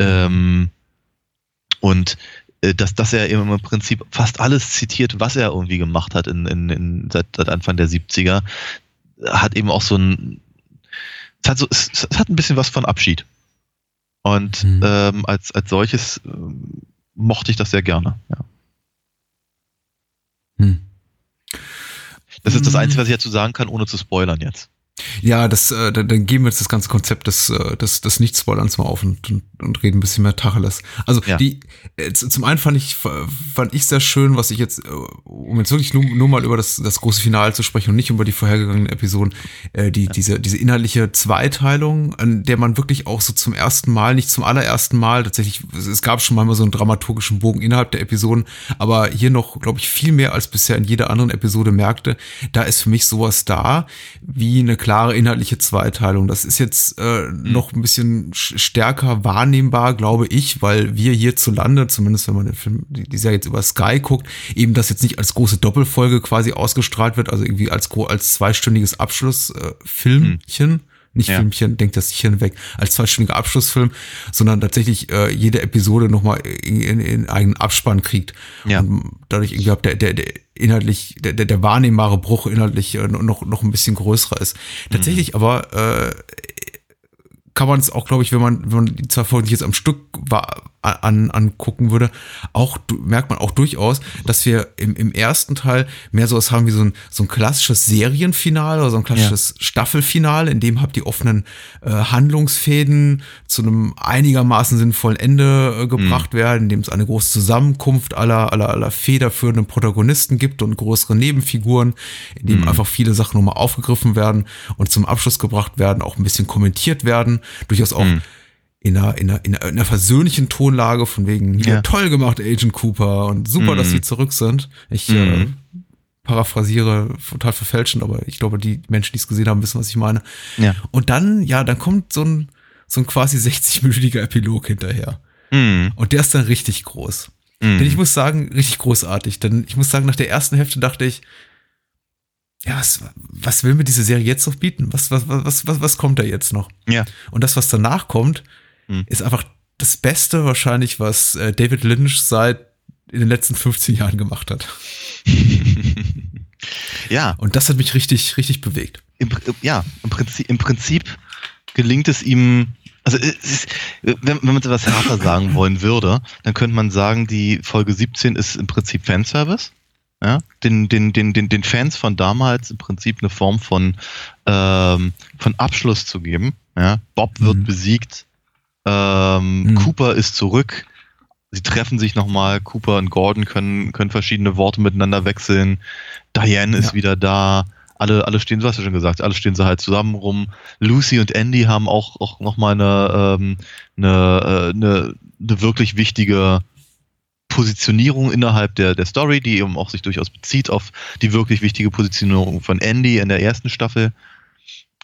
Ähm, und dass, dass er im Prinzip fast alles zitiert, was er irgendwie gemacht hat in, in, in seit, seit Anfang der 70er, hat eben auch so ein, es hat, so, es, es hat ein bisschen was von Abschied. Und mhm. ähm, als, als solches äh, mochte ich das sehr gerne. Ja. Hm. Das ist das hm. Einzige, was ich dazu sagen kann, ohne zu spoilern jetzt. Ja, das, äh, dann, dann geben wir jetzt das ganze Konzept des, äh, des, des Nicht-Spoilerns mal auf und, und, und reden ein bisschen mehr Tacheles. Also ja. die, äh, zum einen fand ich, fand ich sehr schön, was ich jetzt, äh, um jetzt wirklich nur, nur mal über das, das große Finale zu sprechen und nicht über die vorhergegangenen Episoden, äh, die, ja. diese, diese inhaltliche Zweiteilung, an der man wirklich auch so zum ersten Mal, nicht zum allerersten Mal, tatsächlich, es gab schon mal so einen dramaturgischen Bogen innerhalb der Episoden, aber hier noch, glaube ich, viel mehr als bisher in jeder anderen Episode merkte, da ist für mich sowas da, wie eine klare inhaltliche Zweiteilung. Das ist jetzt äh, mhm. noch ein bisschen stärker wahrnehmbar, glaube ich, weil wir hierzulande, zumindest wenn man den Film, die, die Serie jetzt über Sky guckt, eben das jetzt nicht als große Doppelfolge quasi ausgestrahlt wird, also irgendwie als, als zweistündiges Abschlussfilmchen. Äh, mhm nicht ja. Filmchen, denkt das Hirn weg, als zweistündiger Abschlussfilm, sondern tatsächlich äh, jede Episode nochmal in, in, in eigenen Abspann kriegt. Ja. Und dadurch irgendwie der, der, der inhaltlich, der, der wahrnehmbare Bruch inhaltlich äh, noch, noch ein bisschen größer ist. Tatsächlich mhm. aber äh, kann man es auch, glaube ich, wenn man, wenn man die zwei Folgen jetzt am Stück war, an, angucken würde, auch merkt man auch durchaus, dass wir im, im ersten Teil mehr sowas haben wie so ein, so ein klassisches Serienfinale oder so ein klassisches ja. Staffelfinale, in dem habt ihr offenen äh, Handlungsfäden zu einem einigermaßen sinnvollen Ende äh, gebracht mhm. werden, in dem es eine große Zusammenkunft aller, aller, aller federführenden Protagonisten gibt und größere Nebenfiguren, in dem mhm. einfach viele Sachen nochmal aufgegriffen werden und zum Abschluss gebracht werden, auch ein bisschen kommentiert werden, durchaus auch mhm in einer, in einer, in einer versöhnlichen Tonlage von wegen, ja. toll gemacht, Agent Cooper und super, mhm. dass sie zurück sind. Ich äh, mhm. äh, paraphrasiere total verfälschend, aber ich glaube, die Menschen, die es gesehen haben, wissen, was ich meine. Ja. Und dann, ja, dann kommt so ein, so ein quasi (laughs) 60-minütiger Epilog hinterher. Mhm. Und der ist dann richtig groß. Mhm. Denn ich muss sagen, richtig großartig. Denn ich muss sagen, nach der ersten Hälfte dachte ich, ja, was, was will mir diese Serie jetzt noch bieten? Was, was, was, was, was kommt da jetzt noch? Ja. Und das, was danach kommt, Hm. ist einfach das Beste wahrscheinlich, was äh, David Lynch seit in den letzten 15 Jahren gemacht hat. (laughs) ja, Und das hat mich richtig, richtig bewegt. im, Pr- ja, im Prinzip, im Prinzip gelingt es ihm, also es ist, wenn, wenn man etwas härter (laughs) sagen wollen würde, dann könnte man sagen, die Folge 17 ist im Prinzip Fanservice. Ja, den, den, den, den, den Fans von damals im Prinzip eine Form von, ähm, von Abschluss zu geben. Ja, Bob wird Mhm. besiegt, ähm, Mhm. Cooper ist zurück, sie treffen sich nochmal, Cooper und Gordon können, können verschiedene Worte miteinander wechseln, Diane ist Ja. wieder da, alle, alle stehen, du hast ja schon gesagt, alle stehen so halt zusammen rum. Lucy und Andy haben auch, auch nochmal eine, ähm, eine, äh, eine, eine wirklich wichtige Positionierung innerhalb der, der Story, die eben auch sich durchaus bezieht auf die wirklich wichtige Positionierung von Andy in der ersten Staffel.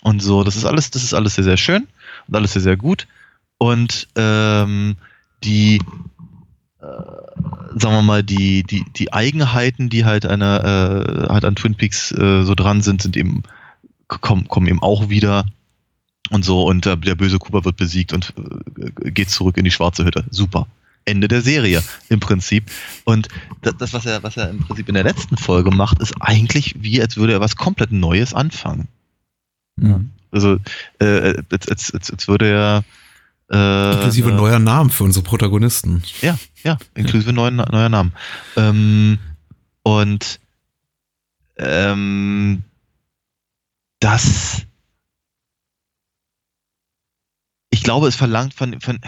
Und so, das ist alles, das ist alles sehr, sehr schön und alles sehr, sehr gut. Und ähm, die, äh, sagen wir mal, die, die, die Eigenheiten, die halt einer, äh, halt an Twin Peaks äh, so dran sind, sind eben, kommen, kommen eben auch wieder. Und so, und äh, der böse Cooper wird besiegt und äh, geht zurück in die schwarze Hütte. Super. Ende der Serie im Prinzip. Und das, das, was er, was er im Prinzip in der letzten Folge macht, ist eigentlich wie, als würde er was komplett Neues anfangen. Mhm. Also, äh, als, als, als, als würde er äh, Inklusive äh, neuer Namen für unsere Protagonisten. ja, ja, inklusive neuen, neuer Namen. Ähm, und ähm, das, ich glaube, es verlangt von, von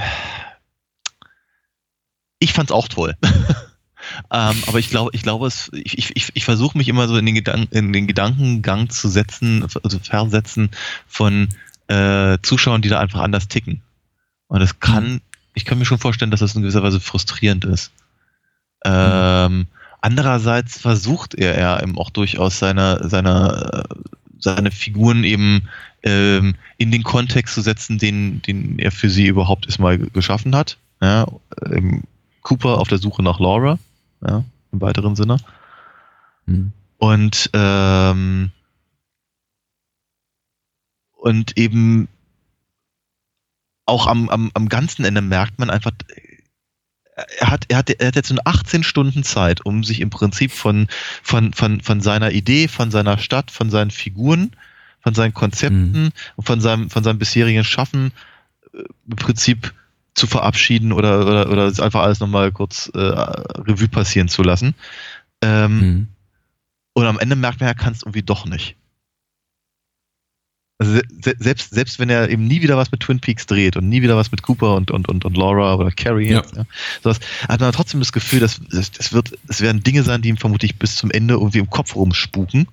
ich fand's auch toll. (laughs) ähm, aber ich glaube, ich glaube, es, ich, ich, ich, ich versuche mich immer so in den, Gedanken, in den Gedankengang zu setzen, also versetzen von äh, Zuschauern, die da einfach anders ticken. Und es kann, ich kann mir schon vorstellen, dass das in gewisser Weise frustrierend ist. Ähm, andererseits versucht er, er eben auch durchaus seine, seine, seine Figuren eben ähm, in den Kontext zu setzen, den, den er für sie überhaupt erstmal ge- geschaffen hat. Ja, ähm, Cooper auf der Suche nach Laura, ja, im weiteren Sinne. Mhm. Und, ähm, und eben auch am, am, am ganzen Ende merkt man einfach, er hat, er hat, er hat jetzt nur 18 Stunden Zeit, um sich im Prinzip von, von, von, von seiner Idee, von seiner Stadt, von seinen Figuren, von seinen Konzepten und von seinem, von seinem bisherigen Schaffen äh, im Prinzip zu verabschieden oder, oder, oder einfach alles nochmal kurz äh, Revue passieren zu lassen. Ähm, Mhm. und am Ende merkt man, er kann es irgendwie doch nicht. Also se se selbst, selbst wenn er eben nie wieder was mit Twin Peaks dreht und nie wieder was mit Cooper und, und, und, und Laura oder Carrie, Ja. jetzt, ja, sowas, hat man trotzdem das Gefühl, dass es wird, es werden Dinge sein, die ihm vermutlich bis zum Ende irgendwie im Kopf rumspuken.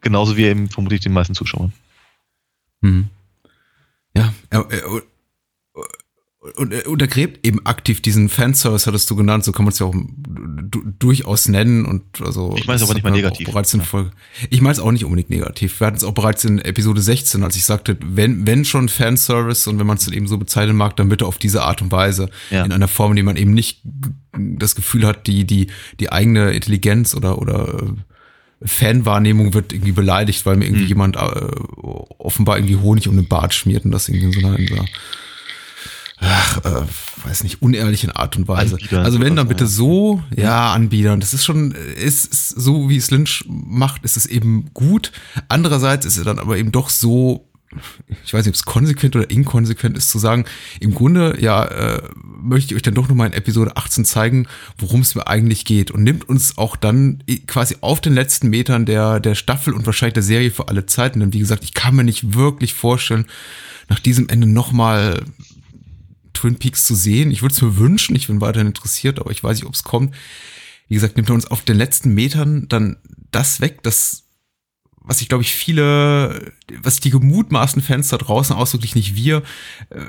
Genauso wie eben vermutlich den meisten Zuschauern. Mhm. Ja, er, er, und er untergräbt eben aktiv diesen Fanservice, hattest du genannt, so kann man es ja auch du, durchaus nennen und also. Ich meine es aber nicht mal negativ. Auch bereits in Folge. Ich meine es auch nicht unbedingt negativ. Wir hatten es auch bereits in Episode 16, als ich sagte, wenn, wenn schon Fanservice und wenn man es dann eben so bezeichnen mag, dann bitte auf diese Art und Weise. Ja. In einer Form, in der man eben nicht das Gefühl hat, die, die, die eigene Intelligenz oder, oder äh, Fanwahrnehmung wird irgendwie beleidigt, weil mir irgendwie Hm. jemand äh, offenbar irgendwie Honig um den Bart schmiert und das irgendwie in so einer, in so einer ach, äh, weiß nicht, unehrlichen Art und Weise. Anbiedern, also wenn dann bitte ja. so, ja, anbiedern, das ist schon, ist, ist so wie es Lynch macht, ist es eben gut. Andererseits ist er dann aber eben doch so, ich weiß nicht, ob es konsequent oder inkonsequent ist zu sagen, im Grunde, ja, äh, möchte ich euch dann doch nochmal in Episode 18 zeigen, worum es mir eigentlich geht und nimmt uns auch dann quasi auf den letzten Metern der, der Staffel und wahrscheinlich der Serie für alle Zeiten, denn wie gesagt, ich kann mir nicht wirklich vorstellen, nach diesem Ende nochmal Twin Peaks zu sehen. Ich würde es mir wünschen, ich bin weiterhin interessiert, aber ich weiß nicht, ob es kommt. Wie gesagt, nimmt er uns auf den letzten Metern dann das weg, das, was ich glaube ich viele, was die gemutmaßten Fans da draußen, ausdrücklich nicht wir, äh,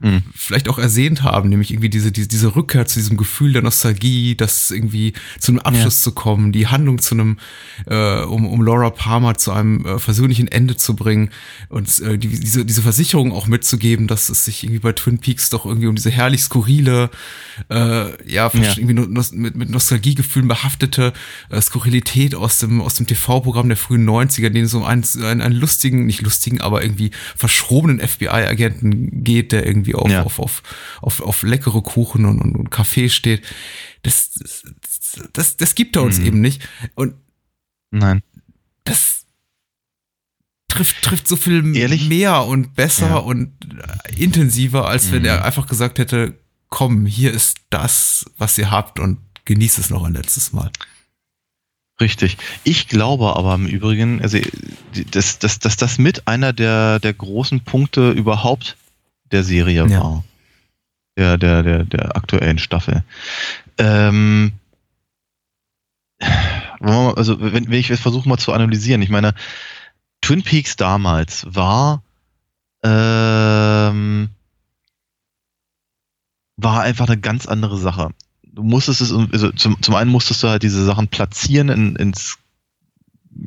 mhm. vielleicht auch ersehnt haben, nämlich irgendwie diese, diese, diese Rückkehr zu diesem Gefühl der Nostalgie, das irgendwie zu einem Abschluss ja. zu kommen, die Handlung zu einem, äh, um, um Laura Palmer zu einem äh, versöhnlichen Ende zu bringen und äh, die, diese, diese Versicherung auch mitzugeben, dass es sich irgendwie bei Twin Peaks doch irgendwie um diese herrlich skurrile, äh, ja, ja. irgendwie no, mit, mit Nostalgiegefühlen behaftete äh, Skurrilität aus dem, aus dem TV-Programm der frühen 90er, den so einen, einen, einen lustigen, nicht lustigen, aber irgendwie verschrobenen FBI-Agenten geht, der irgendwie auf, ja. auf, auf, auf, auf leckere Kuchen und, und, und Kaffee steht. Das, das, das, das gibt er uns mhm. eben nicht. Und Nein. Das trifft, trifft so viel Ehrlich? mehr und besser ja. und intensiver, als wenn mhm. er einfach gesagt hätte, komm, hier ist das, was ihr habt und genießt es noch ein letztes Mal. Richtig. Ich glaube aber im Übrigen, also, dass, dass, dass das mit einer der, der großen Punkte überhaupt der Serie ja. war. Der, der, der, der aktuellen Staffel. Ähm, also, wenn, wenn ich versuche mal zu analysieren, ich meine, Twin Peaks damals war, ähm, war einfach eine ganz andere Sache du musstest es, also zum, zum einen musstest du halt diese Sachen platzieren in, ins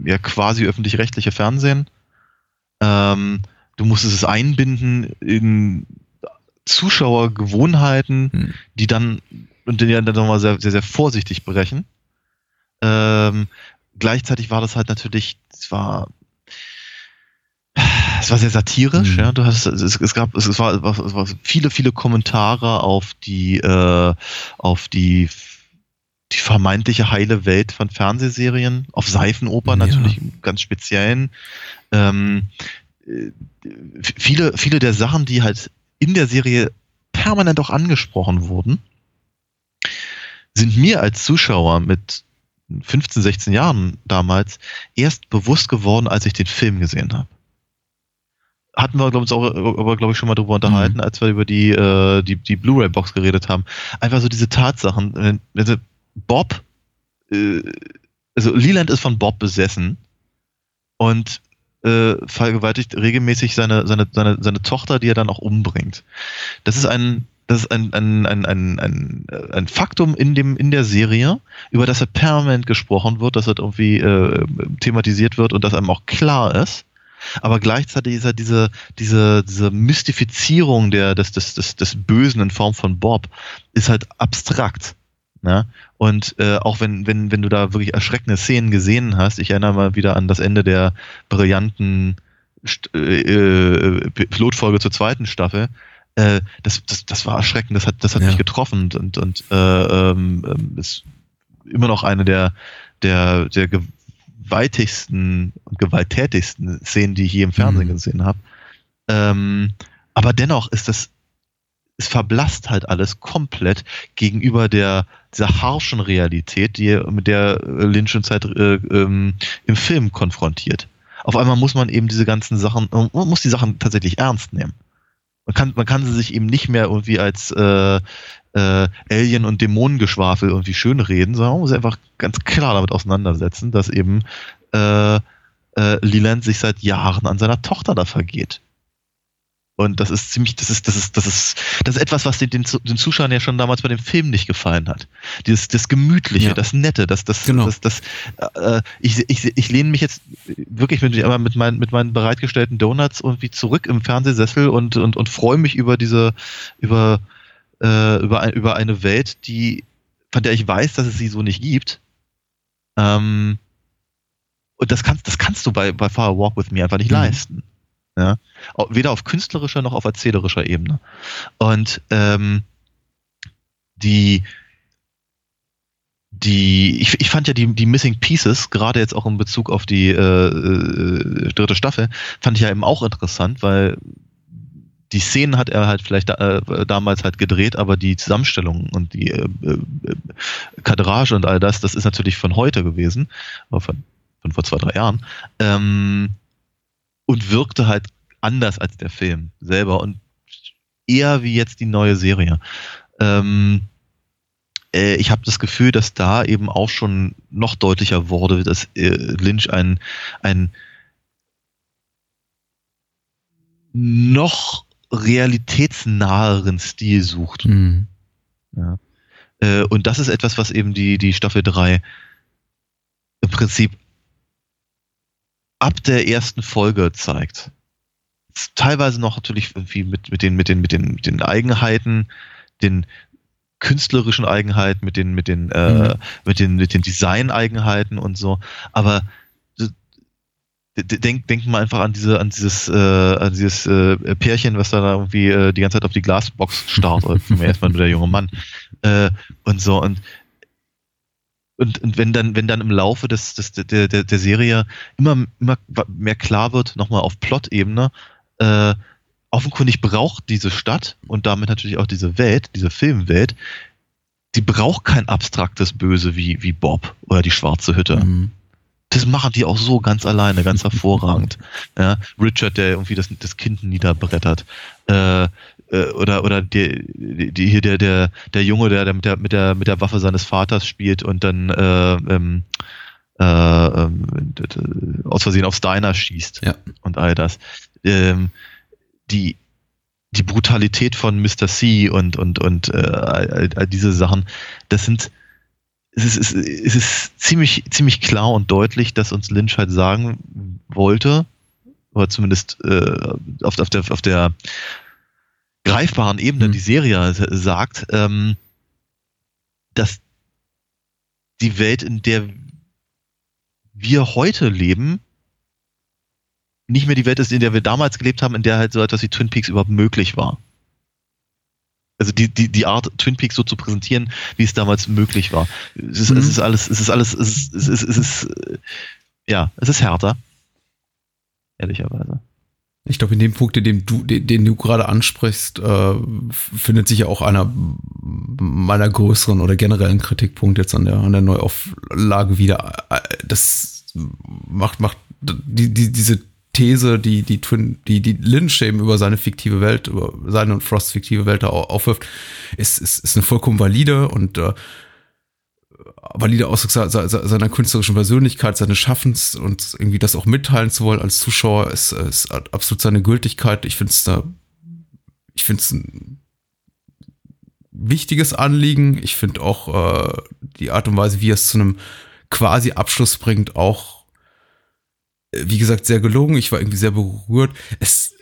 ja quasi öffentlich-rechtliche Fernsehen. Ähm, du musstest es einbinden in Zuschauergewohnheiten, hm. die dann und die dann nochmal sehr, sehr, sehr vorsichtig brechen. Ähm, gleichzeitig war das halt natürlich, es war es war sehr satirisch, mhm. ja. Du hast, es, es gab, es, war, es war viele, viele Kommentare auf die, äh, auf die, die vermeintliche heile Welt von Fernsehserien, auf Seifenopern ja. natürlich im ganz speziellen. Ähm, äh, viele, viele der Sachen, die halt in der Serie permanent auch angesprochen wurden, sind mir als Zuschauer mit 15, 16 Jahren damals erst bewusst geworden, als ich den Film gesehen habe hatten wir, glaube ich, auch, aber, glaube ich, schon mal drüber unterhalten, mhm. als wir über die, äh, die, die Blu-ray-Box geredet haben. Einfach so diese Tatsachen. Also Bob, äh, also Leland ist von Bob besessen und äh, vergewaltigt regelmäßig seine, seine, seine, seine Tochter, die er dann auch umbringt. Das ist ein, das ist ein, ein, ein, ein, ein, ein Faktum in, dem, in der Serie, über das er permanent gesprochen wird, dass er irgendwie äh, thematisiert wird und dass einem auch klar ist aber gleichzeitig ist halt diese, diese, diese Mystifizierung der, des, des, des, des Bösen in Form von Bob ist halt abstrakt. Ne? Und äh, auch wenn, wenn, wenn du da wirklich erschreckende Szenen gesehen hast, ich erinnere mal wieder an das Ende der brillanten äh, äh, Pilotfolge zur zweiten Staffel, äh, das, das, das war erschreckend, das hat, das hat ja. mich getroffen und, und äh, ähm, ähm ist immer noch eine der, der, der gewaltigsten und gewalttätigsten Szenen, die ich je im Fernsehen mhm. gesehen habe. Ähm, aber dennoch ist das, es verblasst halt alles komplett gegenüber der, dieser harschen Realität, die, mit der Lynch und Zeit äh, ähm, im Film konfrontiert. Auf einmal muss man eben diese ganzen Sachen, man muss die Sachen tatsächlich ernst nehmen. Man kann, man kann sie sich eben nicht mehr irgendwie als äh, äh, Alien- und Dämonengeschwafel irgendwie schön reden, sondern man muss einfach ganz klar damit auseinandersetzen, dass eben äh, äh, Leland sich seit Jahren an seiner Tochter da vergeht. Und das ist ziemlich, das ist, das ist, das ist, das ist etwas, was den, den, den Zuschauern ja schon damals bei dem Film nicht gefallen hat. Dieses, das Gemütliche, ja. das Nette, das, das, genau. das, das, äh, ich, ich, ich lehne mich jetzt wirklich mit, mit, meinen, mit meinen bereitgestellten Donuts irgendwie zurück im Fernsehsessel und, und, und freue mich über diese, über, äh, über, ein, über eine Welt, die, von der ich weiß, dass es sie so nicht gibt. Ähm, und das kannst, das kannst du bei, bei Far Walk with Me einfach nicht mhm. leisten. Ja? Weder auf künstlerischer noch auf erzählerischer Ebene. Und ähm, die, die, ich, ich fand ja die, die Missing Pieces, gerade jetzt auch in Bezug auf die äh, äh, dritte Staffel, fand ich ja eben auch interessant, weil die Szenen hat er halt vielleicht äh, damals halt gedreht, aber die Zusammenstellung und die äh, äh, Kadrage und all das, das ist natürlich von heute gewesen, von, von vor zwei, drei Jahren, ähm, und wirkte halt anders als der Film selber und eher wie jetzt die neue Serie. Ähm, äh, ich habe das Gefühl, dass da eben auch schon noch deutlicher wurde, dass äh, Lynch ein, ein noch realitätsnaheren Stil sucht. Mhm. Ja. Äh, und das ist etwas, was eben die, die Staffel 3 im Prinzip ab der ersten Folge zeigt. Teilweise noch natürlich irgendwie mit, mit, den, mit, den, mit, den, mit den Eigenheiten, den künstlerischen Eigenheiten, mit den, mit den, äh, mhm. mit den, mit den Design-Eigenheiten und so. Aber denk, denk mal einfach an diese, an dieses, äh, an dieses äh, Pärchen, was da irgendwie äh, die ganze Zeit auf die Glasbox starrt, (laughs) oder erstmal nur der junge Mann. Äh, und so, und und, und wenn dann, wenn dann im Laufe des, des, der, der, der Serie immer, immer mehr klar wird, nochmal auf Plot-Ebene, äh, offenkundig braucht diese Stadt und damit natürlich auch diese Welt, diese Filmwelt, die braucht kein abstraktes Böse wie, wie Bob oder die schwarze Hütte. Mhm das machen die auch so ganz alleine, ganz hervorragend. (laughs) Ja, Richard, der irgendwie das, das Kind niederbrettert. Äh, äh, oder oder die, die, hier der, der, der Junge, der, der mit der mit der mit der Waffe seines Vaters spielt und dann äh, ähm, äh, ähm, aus Versehen auf Steiner schießt ja. und all das. Ähm, die die Brutalität von Mr. C und und und äh, all, all diese Sachen, das sind es ist, es ist ziemlich, ziemlich klar und deutlich, dass uns Lynch halt sagen wollte, oder zumindest äh, auf, auf, der, auf der greifbaren Ebene mhm. die Serie sagt, ähm, dass die Welt, in der wir heute leben, nicht mehr die Welt ist, in der wir damals gelebt haben, in der halt so etwas wie Twin Peaks überhaupt möglich war also die, die, die Art, Twin Peaks so zu präsentieren, wie es damals möglich war. Es ist, mhm. es ist alles, es ist alles, es ist, es ist, es ist, ja, es ist härter. Ehrlicherweise. Ich glaube, in dem Punkt, den du, den, den du gerade ansprichst, äh, findet sich ja auch einer meiner größeren oder generellen Kritikpunkte jetzt an der, an der Neuauflage wieder. Das macht, macht die, die, diese These, die, die, Twin, die, die Lynch eben über seine fiktive Welt, über seine und Frosts fiktive Welt aufwirft, ist, ist, ist eine vollkommen valide und äh, valide Ausdruck seiner künstlerischen Persönlichkeit, seines Schaffens und irgendwie das auch mitteilen zu wollen als Zuschauer, ist, ist absolut seine Gültigkeit. Ich finde es da, ich finde es ein wichtiges Anliegen. Ich finde auch äh, die Art und Weise, wie es zu einem quasi Abschluss bringt, auch wie gesagt, sehr gelungen. Ich war irgendwie sehr berührt. Es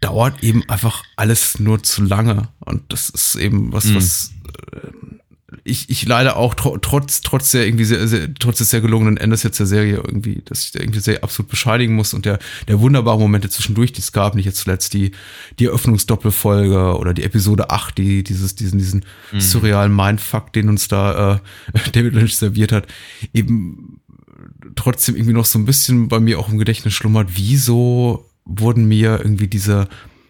dauert eben einfach alles nur zu lange. Und das ist eben was, mhm. was äh, ich, ich leider auch tr trotz, trotz der irgendwie sehr, sehr, trotz des sehr gelungenen Endes jetzt der Serie irgendwie, dass ich da irgendwie sehr absolut bescheidigen muss und der, der wunderbaren Momente zwischendurch, die es gab, nicht jetzt zuletzt die, die Eröffnungsdoppelfolge oder die Episode 8, die dieses, diesen, diesen mhm. surrealen Mindfuck, den uns da äh, (laughs) David Lynch serviert hat, eben trotzdem irgendwie noch so ein bisschen bei mir auch im Gedächtnis schlummert, wieso wurden mir irgendwie diese,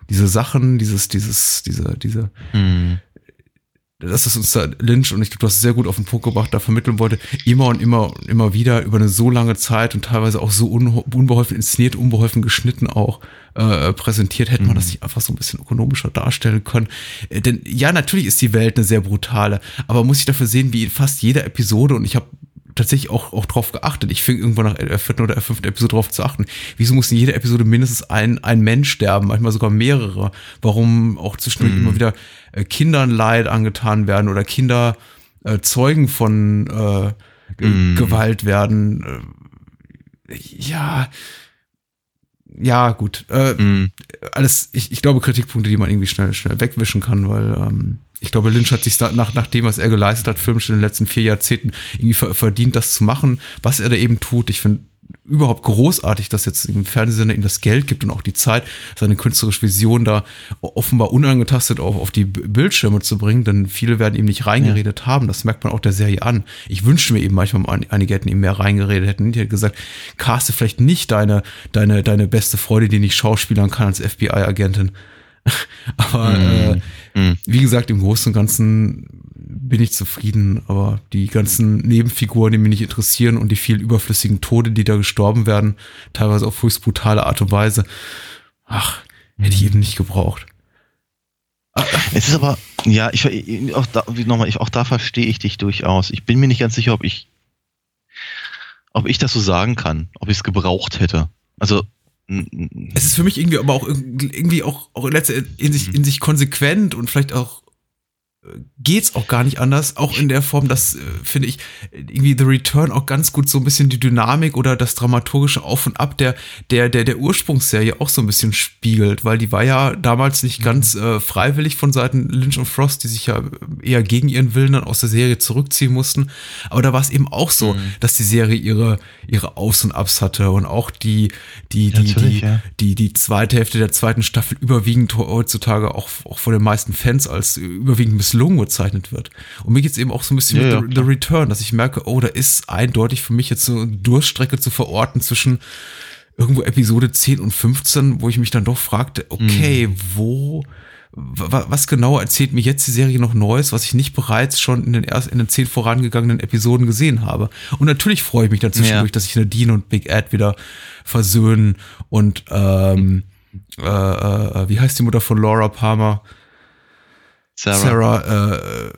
diese Sachen, dieses, dieses, diese, diese, mm. das ist uns da Lynch und ich glaube, du hast sehr gut auf den Punkt gebracht, da vermitteln wollte, immer und immer und immer wieder über eine so lange Zeit und teilweise auch so unbeholfen inszeniert, unbeholfen geschnitten auch äh, präsentiert, hätte man das mhm. nicht einfach so ein bisschen ökonomischer darstellen können. Äh, denn ja, natürlich ist die Welt eine sehr brutale, aber muss ich dafür sehen, wie in fast jeder Episode und ich habe tatsächlich auch, auch drauf geachtet. Ich fing irgendwann nach der vierten oder der fünften Episode drauf zu achten. Wieso muss in jeder Episode mindestens ein, ein Mensch sterben, manchmal sogar mehrere? Warum auch zwischendurch mhm. immer wieder äh, Kindern Leid angetan werden oder Kinder äh, Zeugen von äh, mhm. Gewalt werden? Äh, ja, ja, gut. Äh, mhm. Alles, ich, ich glaube, Kritikpunkte, die man irgendwie schnell, schnell wegwischen kann, weil ähm, ich glaube, Lynch hat sich da nach, nach dem, was er geleistet hat, filmisch in den letzten vier Jahrzehnten irgendwie verdient, das zu machen, was er da eben tut. Ich finde überhaupt großartig, dass jetzt im Fernsehsender ihm das Geld gibt und auch die Zeit, seine künstlerische Vision da offenbar unangetastet auf, auf die Bildschirme zu bringen, denn viele werden ihm nicht reingeredet ja. haben. Das merkt man auch der Serie an. Ich wünsche mir eben manchmal, einige hätten ihm mehr reingeredet, hätten die hätten gesagt, caste vielleicht nicht deine, deine, deine beste Freude, die nicht schauspielern kann als FBI-Agentin. (laughs) Aber mm. äh, mm. wie gesagt, im Großen und Ganzen bin ich zufrieden. Aber die ganzen Nebenfiguren, die mich nicht interessieren und die vielen überflüssigen Tode, die da gestorben werden, teilweise auf höchst brutale Art und Weise, ach, hätte ich eben nicht gebraucht. Es ist aber, ja, ich auch da, nochmal, ich, auch da verstehe ich dich durchaus. Ich bin mir nicht ganz sicher, ob ich, ob ich das so sagen kann, ob ich es gebraucht hätte. Also es ist für mich irgendwie aber auch irgendwie auch, auch in, in, sich, in sich konsequent und vielleicht auch geht's auch gar nicht anders, auch in der Form, dass, äh, finde ich, irgendwie The Return auch ganz gut so ein bisschen die Dynamik oder das dramaturgische Auf und Ab der, der, der, der Ursprungsserie auch so ein bisschen spiegelt, weil die war ja damals nicht mhm. ganz äh, freiwillig von Seiten Lynch und Frost, die sich ja eher gegen ihren Willen dann aus der Serie zurückziehen mussten. Aber da war es eben auch so, mhm. dass die Serie ihre, ihre Aus und Abs hatte und auch die, die, die, die, ja. die, die zweite Hälfte der zweiten Staffel überwiegend heutzutage auch, auch von den meisten Fans als überwiegend misslungen gezeichnet wird. Und mir geht es eben auch so ein bisschen ja, mit The, The, Return, dass ich merke, oh, da ist eindeutig für mich jetzt so eine Durststrecke zu verorten zwischen irgendwo Episode 10 und 15, wo ich mich dann doch fragte, okay, mhm. wo, was genau erzählt mir jetzt die Serie noch Neues, was ich nicht bereits schon in den ersten, in den zehn vorangegangenen Episoden gesehen habe. Und natürlich freue ich mich dann zwischendurch, ja. dass sich Nadine und Big Ed wieder versöhnen und ähm, äh, äh, wie heißt die Mutter von Laura Palmer? Sarah, Sarah äh,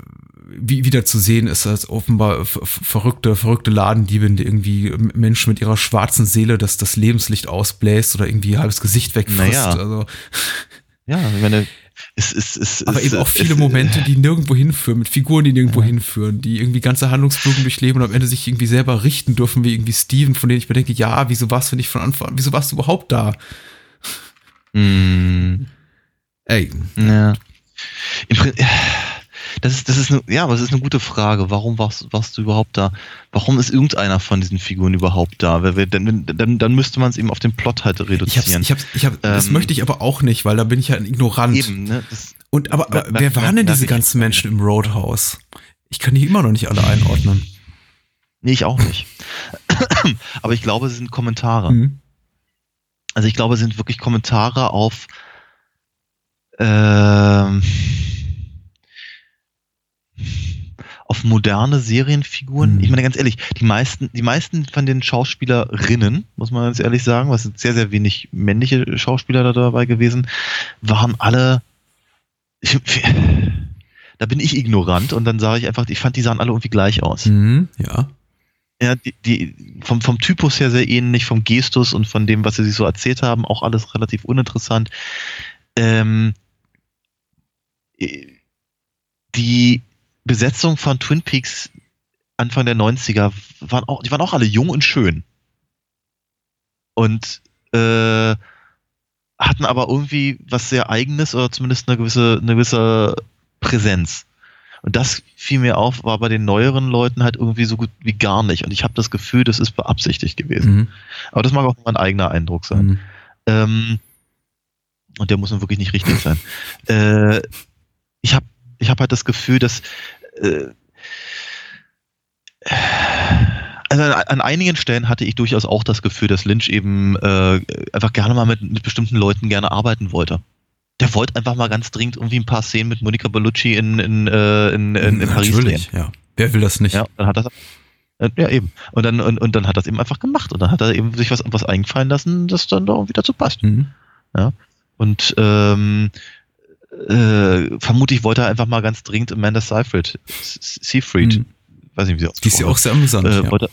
wie, wieder zu sehen ist als offenbar verrückte, verrückte Ladendiebin, die irgendwie Menschen mit ihrer schwarzen Seele das, das Lebenslicht ausbläst oder irgendwie halbes Gesicht wegfrisst. Naja. Also. Ja, ich meine, es, es, es, aber eben auch viele Momente, (laughs) die nirgendwo hinführen, mit Figuren, die nirgendwo ja. hinführen, die irgendwie ganze Handlungsbögen durchleben und am Ende sich irgendwie selber richten dürfen, wie irgendwie Steven, von denen ich mir denke, ja, wieso warst du nicht von Anfang an, wieso warst du überhaupt da? Mm. Ey. Ja. (sighs) Das ist, das ist eine, ja, aber es ist eine gute Frage. Warum warst, warst du überhaupt da? Warum ist irgendeiner von diesen Figuren überhaupt da? Weil wir, dann, dann, dann müsste man es eben auf den Plot halt reduzieren. Ich hab's, ich hab's, ich hab, ähm, das möchte ich aber auch nicht, weil da bin ich ja ignorant. Eben, ne? Das, Und aber, aber wer waren denn diese ganzen Menschen im Roadhouse? Ich kann die immer noch nicht alle einordnen. Nee, ich auch nicht. aber ich glaube, es sind Kommentare. Mhm. Also ich glaube, es sind wirklich Kommentare auf ähm, auf moderne Serienfiguren. Mhm. Ich meine ganz ehrlich, die meisten, die meisten von den Schauspielerinnen, muss man ganz ehrlich sagen, was sind sehr, sehr wenig männliche Schauspieler da dabei gewesen, waren alle. Ich, da bin ich ignorant und dann sage ich einfach, ich fand, die sahen alle irgendwie gleich aus. Mhm, ja. Ja, die, die, vom, vom Typus her sehr ähnlich, vom Gestus und von dem, was sie sich so erzählt haben, auch alles relativ uninteressant. Ähm, die Besetzung von Twin Peaks Anfang der 90er waren auch, die waren auch alle jung und schön. Und äh, hatten aber irgendwie was sehr eigenes oder zumindest eine gewisse, eine gewisse Präsenz. Und das fiel mir auf, war bei den neueren Leuten halt irgendwie so gut wie gar nicht. Und ich habe das Gefühl, das ist beabsichtigt gewesen. Mhm. Aber das mag auch mein eigener Eindruck sein. Mhm. Ähm, und der muss nun wirklich nicht richtig sein. Äh, ich habe ich hab halt das Gefühl, dass äh, also an einigen Stellen hatte ich durchaus auch das Gefühl, dass Lynch eben äh, einfach gerne mal mit, mit bestimmten Leuten gerne arbeiten wollte. Der wollte einfach mal ganz dringend irgendwie ein paar Szenen mit Monica Bellucci in, in, äh, in, in, in Paris drehen. ja. Wer will das nicht? Ja, dann hat das äh, ja, eben. Und dann, und, und dann hat das eben einfach gemacht. Und dann hat er eben sich was, was eingefallen lassen, das dann da irgendwie dazu passt. Mhm. Ja. Und ähm, äh, vermutlich wollte er einfach mal ganz dringend Amanda Seyfried, Seyfried, hm. weiß nicht, wie sie ausspricht. Die ist ja auch sehr amüsant. Äh, ja.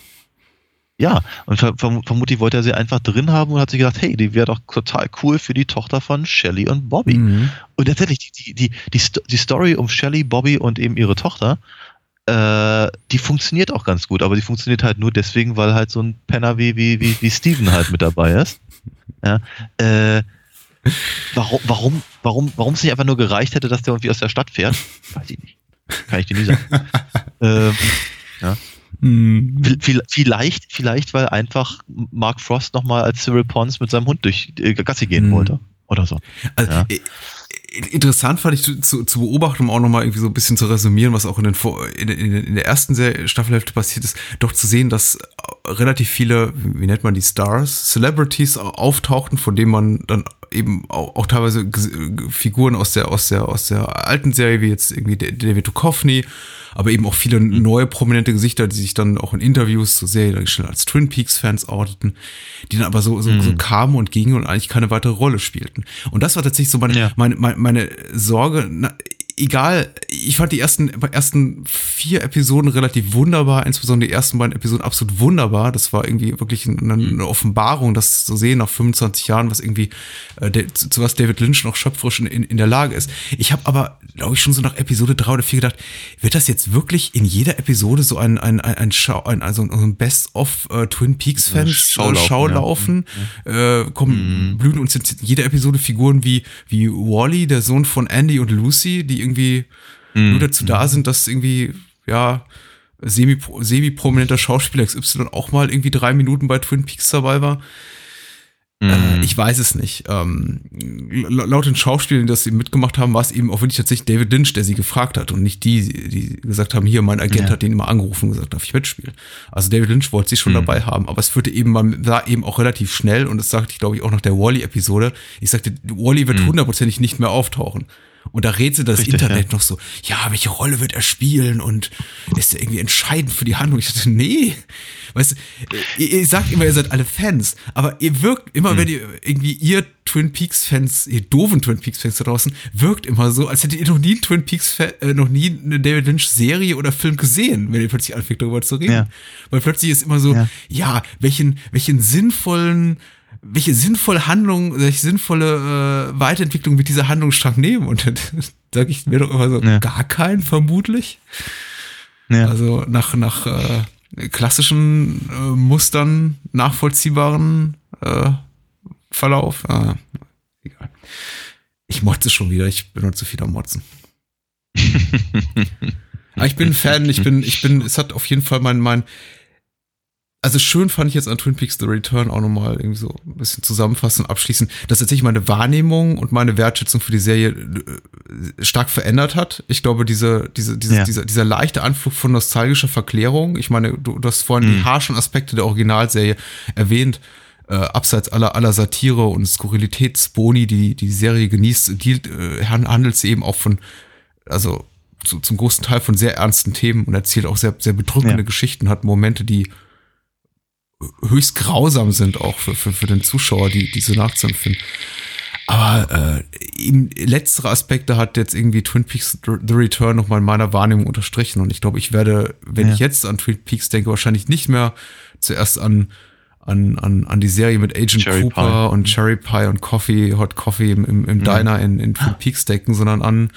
ja, und ver vermutlich wollte er sie einfach drin haben und hat sich gedacht, hey, die wäre doch total cool für die Tochter von Shelly und Bobby. Mhm. Und tatsächlich, die, die, die, die Story um Shelly, Bobby und eben ihre Tochter, äh, die funktioniert auch ganz gut, aber die funktioniert halt nur deswegen, weil halt so ein Penner wie, wie, wie, wie Steven halt mit dabei ist. Ja, äh, Warum, warum, warum, warum es nicht einfach nur gereicht hätte, dass der irgendwie aus der Stadt fährt? Weiß ich nicht. Kann ich dir nicht sagen. (laughs) ähm, ja. Hm. Vielleicht, vielleicht, weil einfach Mark Frost nochmal als Cyril Pons mit seinem Hund durch äh, Gassi gehen hm. wollte. Oder so. Also, ja. Interessant fand ich zu, zu beobachten, um auch nochmal irgendwie so ein bisschen zu resümieren, was auch in, den, in, in, in der ersten Staffelhälfte passiert ist, doch zu sehen, dass relativ viele, wie nennt man die Stars, Celebrities auftauchten, von denen man dann eben auch, auch teilweise Figuren aus der, aus der, aus der alten Serie, wie jetzt irgendwie David Duchovny, aber eben auch viele mhm. neue prominente Gesichter, die sich dann auch in Interviews so sehr schnell als Twin Peaks Fans outeten, die dann aber so, so, mhm. so kamen und gingen und eigentlich keine weitere Rolle spielten. Und das war tatsächlich so meine, ja. meine, meine, meine Sorge, na, egal, ich fand die ersten, ersten vier Episoden relativ wunderbar, insbesondere die ersten beiden Episoden absolut wunderbar. Das war irgendwie wirklich eine, eine Offenbarung, das zu sehen nach 25 Jahren, was irgendwie, äh, der, zu, zu was David Lynch noch schöpferisch in, in der Lage ist. Ich habe aber, glaube ich, schon so nach Episode drei oder vier gedacht, wird das jetzt wirklich in jeder Episode so ein, ein, ein, ein, Schau, ein also ein Best-of äh, Twin Peaks-Fans Schaulaufen, Schaulaufen ja. äh, kommen, blühen uns jetzt in jeder Episode Figuren wie, wie Wally, der Sohn von Andy und Lucy, die irgendwie Mhm. nur dazu da sind, dass irgendwie, ja, semi, semi-prominenter Schauspieler XY auch mal irgendwie drei Minuten bei Twin Peaks dabei war. Mhm. Äh, ich weiß es nicht. Ähm, la- laut den Schauspielern, die das eben mitgemacht haben, war es eben auch wirklich tatsächlich David Lynch, der sie gefragt hat und nicht die, die gesagt haben, hier, mein Agent Ja. hat den immer angerufen und gesagt, darf ich mitspielen? Also David Lynch wollte sie schon Mhm. dabei haben, aber es führte eben, man sah eben auch relativ schnell und das sagte ich, glaube ich, auch nach der Wally-Episode. Ich sagte, Wally wird hundertprozentig nicht mehr auftauchen. Und da rätselt das Mhm. Richtig, Internet noch so, ja, welche Rolle wird er spielen und ist er irgendwie entscheidend für die Handlung? Ich dachte, nee, weißt du, ihr, ihr sagt immer, ihr seid alle Fans, aber ihr wirkt immer, wenn ihr irgendwie ihr Twin Peaks Fans, ihr doofen Twin Peaks Fans da draußen, wirkt immer so, als hättet ihr noch nie einen Twin Peaks, äh, noch nie eine David Lynch Serie oder Film gesehen, wenn ihr plötzlich anfängt darüber zu reden. Ja. Weil plötzlich ist immer so, ja, Ja. welchen, welchen sinnvollen, welche sinnvolle Handlung, welche sinnvolle äh, Weiterentwicklung wird dieser Handlungsstrang nehmen? Und dann (laughs) sage ich mir doch immer so, Ja. gar keinen vermutlich. ja. Also nach, nach äh, klassischen äh, Mustern nachvollziehbaren äh, Verlauf. Äh, egal. Ich motze schon wieder, ich bin noch zu viel am Motzen. Aber (laughs) ich bin ein Fan, ich bin, ich bin, es hat auf jeden Fall mein, mein, also schön fand ich jetzt an Twin Peaks The Return auch nochmal irgendwie so ein bisschen zusammenfassen und abschließen, dass tatsächlich meine Wahrnehmung und meine Wertschätzung für die Serie äh, stark verändert hat. Ich glaube, diese, diese, diese, Ja. dieser, dieser leichte Anflug von nostalgischer Verklärung, ich meine, du, du hast vorhin die Mhm. harschen Aspekte der Originalserie erwähnt, äh, abseits aller, aller Satire und Skurrilitätsboni, die die Serie genießt, die, äh, handelt sie eben auch von, also zu, zum großen Teil von sehr ernsten Themen und erzählt auch sehr, sehr bedrückende Ja. Geschichten, hat Momente, die höchst grausam sind auch für, für, für den Zuschauer, die diese nachzuempfinden. Aber äh, eben letztere Aspekte hat jetzt irgendwie Twin Peaks The Return nochmal in meiner Wahrnehmung unterstrichen. Und ich glaube, ich werde, wenn Ja. ich jetzt an Twin Peaks denke, wahrscheinlich nicht mehr zuerst an, an, an, an die Serie mit Agent Cherry Cooper Pie. und Cherry Pie und Coffee, Hot Coffee im, im, im Diner in, in Twin Peaks denken, sondern an,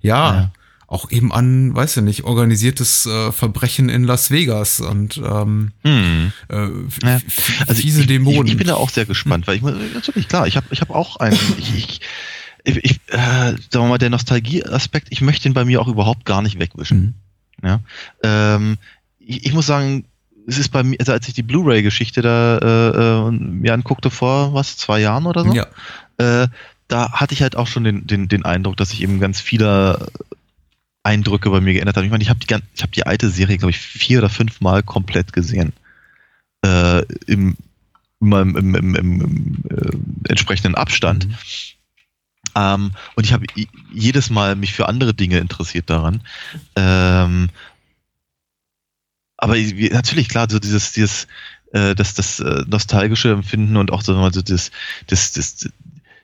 ja, Ja. Auch eben an, weiß ich nicht, organisiertes äh, Verbrechen in Las Vegas und ähm, Hm. äh, Ja. Also fiese ich, Dämonen. Ich, ich bin da auch sehr gespannt, weil ich muss- natürlich klar, ich habe ich hab auch einen, ich, ich, ich, ich äh, sagen wir mal, der Nostalgie-Aspekt, ich möchte ihn bei mir auch überhaupt gar nicht wegwischen. Mhm. Ja. Ähm, ich, ich muss sagen, es ist bei mir, also als ich die Blu-ray-Geschichte da äh, äh, mir anguckte vor was zwei Jahren oder so, Ja. äh, da hatte ich halt auch schon den, den, den Eindruck, dass sich eben ganz viele Eindrücke bei mir geändert haben. Ich meine, ich habe die, ich hab die alte Serie, glaube ich, vier oder fünf Mal komplett gesehen. Äh, Im, im, im, im, im, äh, entsprechenden Abstand. Mhm. Ähm, und ich habe jedes Mal mich für andere Dinge interessiert daran. Ähm, aber wie- natürlich, klar, so dieses, dieses, äh, das, das äh, nostalgische Empfinden und auch so mal so das, das, das,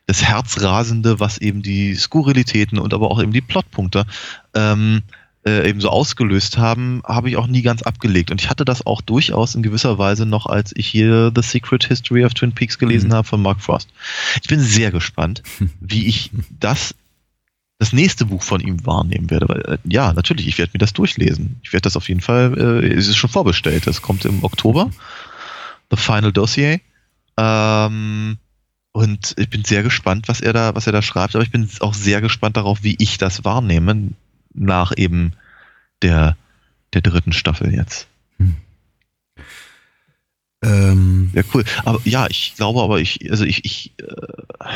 das Herzrasende, was eben die Skurrilitäten und aber auch eben die Plotpunkte ähm, äh, eben so ausgelöst haben, habe ich auch nie ganz abgelegt. Und ich hatte das auch durchaus in gewisser Weise noch, als ich hier The Secret History of Twin Peaks gelesen Mhm. habe von Mark Frost. Ich bin sehr gespannt, (laughs) wie ich das das nächste Buch von ihm wahrnehmen werde. Weil, äh, ja, natürlich, ich werde mir das durchlesen. Ich werde das auf jeden Fall, äh, es ist schon vorbestellt. Das kommt im Oktober. The Final Dossier. Ähm, und ich bin sehr gespannt, was er da, was er da schreibt. Aber ich bin auch sehr gespannt darauf, wie ich das wahrnehme nach eben der, der dritten Staffel jetzt. Ähm, Ja, cool. Aber ja, ich glaube aber, ich, also ich, ich, äh,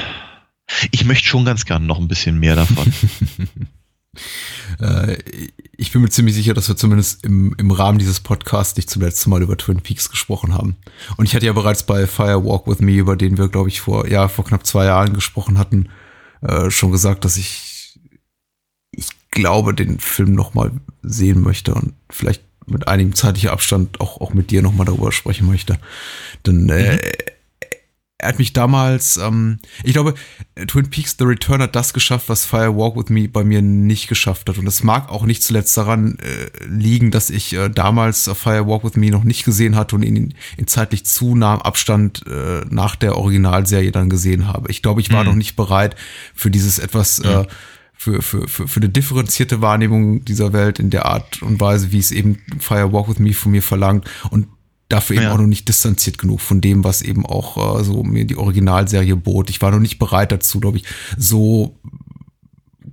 ich möchte schon ganz gern noch ein bisschen mehr davon. (laughs) äh, ich bin mir ziemlich sicher, dass wir zumindest im, im Rahmen dieses Podcasts nicht zum letzten Mal über Twin Peaks gesprochen haben. Und ich hatte ja bereits bei Fire Walk With Me, über den wir, glaube ich, vor, ja, vor knapp zwei Jahren gesprochen hatten, äh, schon gesagt, dass ich, ich glaube, den Film noch mal sehen möchte und vielleicht mit einigem zeitlicher Abstand auch, auch mit dir noch mal darüber sprechen möchte. Denn äh, er hat mich damals, ähm, ich glaube, Twin Peaks The Return hat das geschafft, was Fire Walk With Me bei mir nicht geschafft hat. Und das mag auch nicht zuletzt daran äh, liegen, dass ich äh, damals Fire Walk With Me noch nicht gesehen hatte und ihn in, zeitlich zu nahem Abstand äh, nach der Originalserie dann gesehen habe. Ich glaube, ich war mhm. noch nicht bereit für dieses etwas, mhm. äh, für, für, für, für eine differenzierte Wahrnehmung dieser Welt in der Art und Weise, wie es eben Fire Walk With Me von mir verlangt. Und dafür eben ja. auch noch nicht distanziert genug von dem, was eben auch äh, so mir die Originalserie bot. Ich war noch nicht bereit dazu, glaube ich, so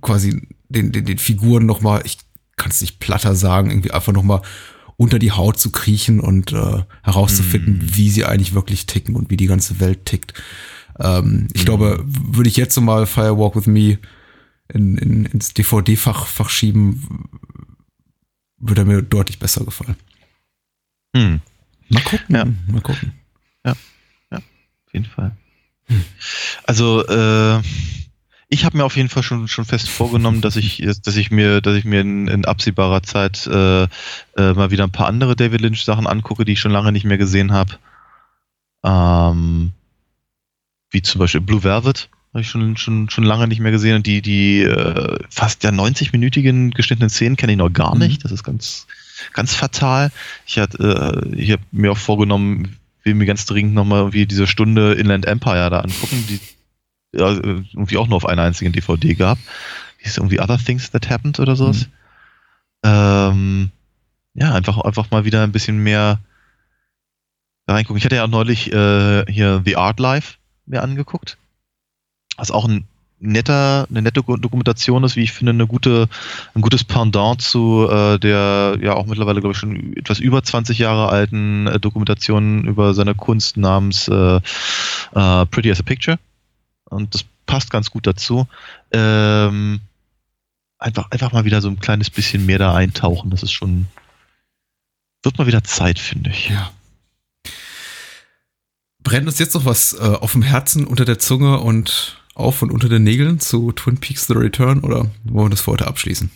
quasi den, den, den Figuren noch mal, ich kann es nicht platter sagen, irgendwie einfach noch mal unter die Haut zu kriechen und äh, herauszufinden, mm. wie sie eigentlich wirklich ticken und wie die ganze Welt tickt. Ähm, ich mm. glaube, würde ich jetzt so mal Firewalk with Me in, in, ins DVD-Fach Fach schieben, würde er mir deutlich besser gefallen. Mm. Mal gucken. Ja. Mal gucken. Ja, ja, auf jeden Fall. Also, äh, ich habe mir auf jeden Fall schon, schon fest vorgenommen, dass ich, dass ich mir, dass ich mir in, in absehbarer Zeit äh, äh, mal wieder ein paar andere David Lynch Sachen angucke, die ich schon lange nicht mehr gesehen habe. Ähm, wie zum Beispiel Blue Velvet habe ich schon, schon, schon lange nicht mehr gesehen und die, die äh, fast ja 90-minütigen geschnittenen Szenen kenne ich noch gar mhm. nicht. Das ist ganz, ganz fatal. Ich, hat, äh, ich habe mir auch vorgenommen, will mir ganz dringend nochmal irgendwie diese Stunde Inland Empire da angucken, die ja, irgendwie auch nur auf einer einzigen DVD gab. Die ist irgendwie Other Things That Happened oder sowas. Mhm. Ähm, ja, einfach, einfach mal wieder ein bisschen mehr reingucken. Ich hatte ja auch neulich äh, hier The Art Life mir angeguckt. Was auch ein netter, eine nette Dokumentation ist, wie ich finde, eine gute, ein gutes Pendant zu äh, der ja auch mittlerweile, glaube ich, schon etwas über 20 Jahre alten äh, Dokumentation über seine Kunst namens äh, äh, Pretty as a Picture. Und das passt ganz gut dazu. Ähm, einfach, einfach mal wieder so ein kleines bisschen mehr da eintauchen. Das ist schon, wird mal wieder Zeit, finde ich. Ja. Brennt uns jetzt noch was äh, auf dem Herzen unter der Zunge und auf und unter den Nägeln zu Twin Peaks The Return oder wollen wir das für heute abschließen?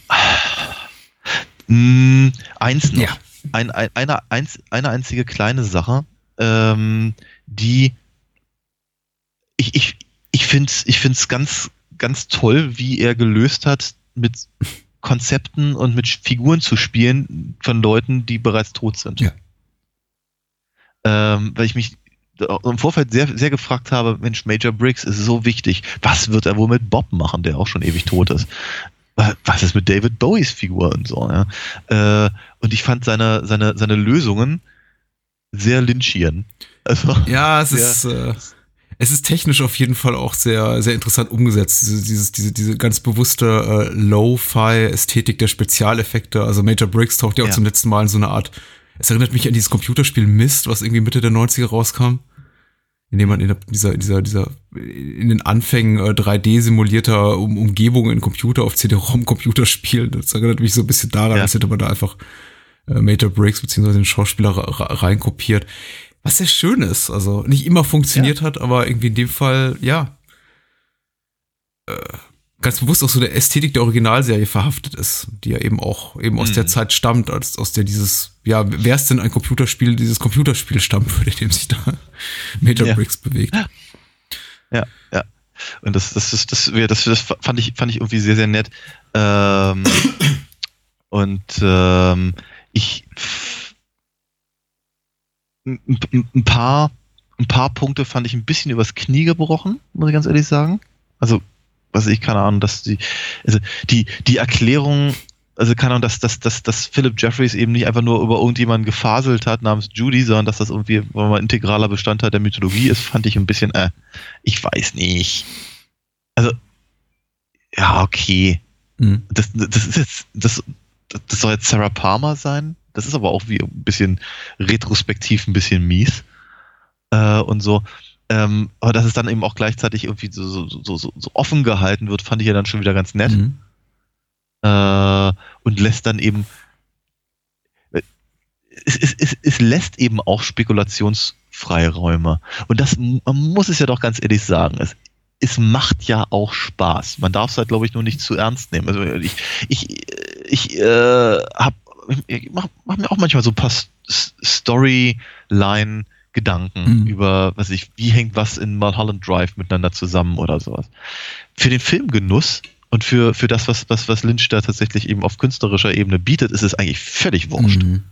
Mm, eins noch. Ja. Ein, ein, eine, eins, eine einzige kleine Sache, ähm, die ich, ich, ich finde es ich find's ganz, ganz toll, wie er gelöst hat, mit Konzepten und mit Figuren zu spielen von Leuten, die bereits tot sind. Ja. Ähm, weil ich mich im Vorfeld sehr, sehr gefragt habe, Mensch, Major Briggs ist so wichtig. Was wird er wohl mit Bob machen, der auch schon ewig tot ist? Was ist mit David Bowies Figur und so? Ja? Äh, und ich fand seine, seine, seine Lösungen sehr lynchieren. Also, ja, es ist, äh, es ist technisch auf jeden Fall auch sehr, sehr interessant umgesetzt. Diese, dieses, diese, diese ganz bewusste äh, Lo-Fi-Ästhetik der Spezialeffekte. Also Major Briggs taucht ja auch ja. zum letzten Mal in so eine Art es erinnert mich an dieses Computerspiel Mist, was irgendwie Mitte der 90er rauskam in dem man in dieser, dieser, dieser, in den Anfängen äh, 3D simulierter um, Umgebungen in Computer auf CD-ROM-Computer spielt. Das erinnert mich so ein bisschen daran, ja. als hätte man da einfach äh, Major Briggs beziehungsweise den Schauspieler reinkopiert. Was sehr schön ist. Also nicht immer funktioniert ja. hat, aber irgendwie in dem Fall, ja. Äh, ganz bewusst auch so der Ästhetik der Originalserie verhaftet ist, die ja eben auch eben aus mhm. der Zeit stammt, als aus der dieses, ja, wer ist denn ein Computerspiel, dieses Computerspiel stammen (laughs) würde, dem sich da Major ja. Briggs bewegt. Ja, ja. Und das, das ist, das, das, das fand ich, fand ich irgendwie sehr, sehr nett. Ähm, und ähm, ich ein paar, ein paar Punkte fand ich ein bisschen übers Knie gebrochen, muss ich ganz ehrlich sagen. Also was ich, keine Ahnung, dass die, also die, die Erklärung, also keine Ahnung, dass, dass, dass, dass Philip Jeffries eben nicht einfach nur über irgendjemanden gefaselt hat namens Judy, sondern dass das irgendwie mal integraler Bestandteil der Mythologie ist, fand ich ein bisschen, äh, ich weiß nicht. Also, ja, okay. Mhm. Das, das ist jetzt, das, das soll jetzt Sarah Palmer sein. Das ist aber auch wie ein bisschen retrospektiv ein bisschen mies. Äh, und so. Ähm, aber dass es dann eben auch gleichzeitig irgendwie so, so, so, so, offen gehalten wird, fand ich ja dann schon wieder ganz nett. Mhm. Äh, und lässt dann eben. Es, es, es, es lässt eben auch Spekulationsfreiräume. Und das man muss es ja doch ganz ehrlich sagen. Es, es macht ja auch Spaß. Man darf es halt, glaube ich, nur nicht zu ernst nehmen. Also ich, ich, ich äh, hab, ich mach, mach mir auch manchmal so ein paar Storyline- Gedanken mhm. über, was ich, wie hängt was in Mulholland Drive miteinander zusammen oder sowas. Für den Filmgenuss und für, für das, was, was, was Lynch da tatsächlich eben auf künstlerischer Ebene bietet, ist es eigentlich völlig wurscht. Mhm.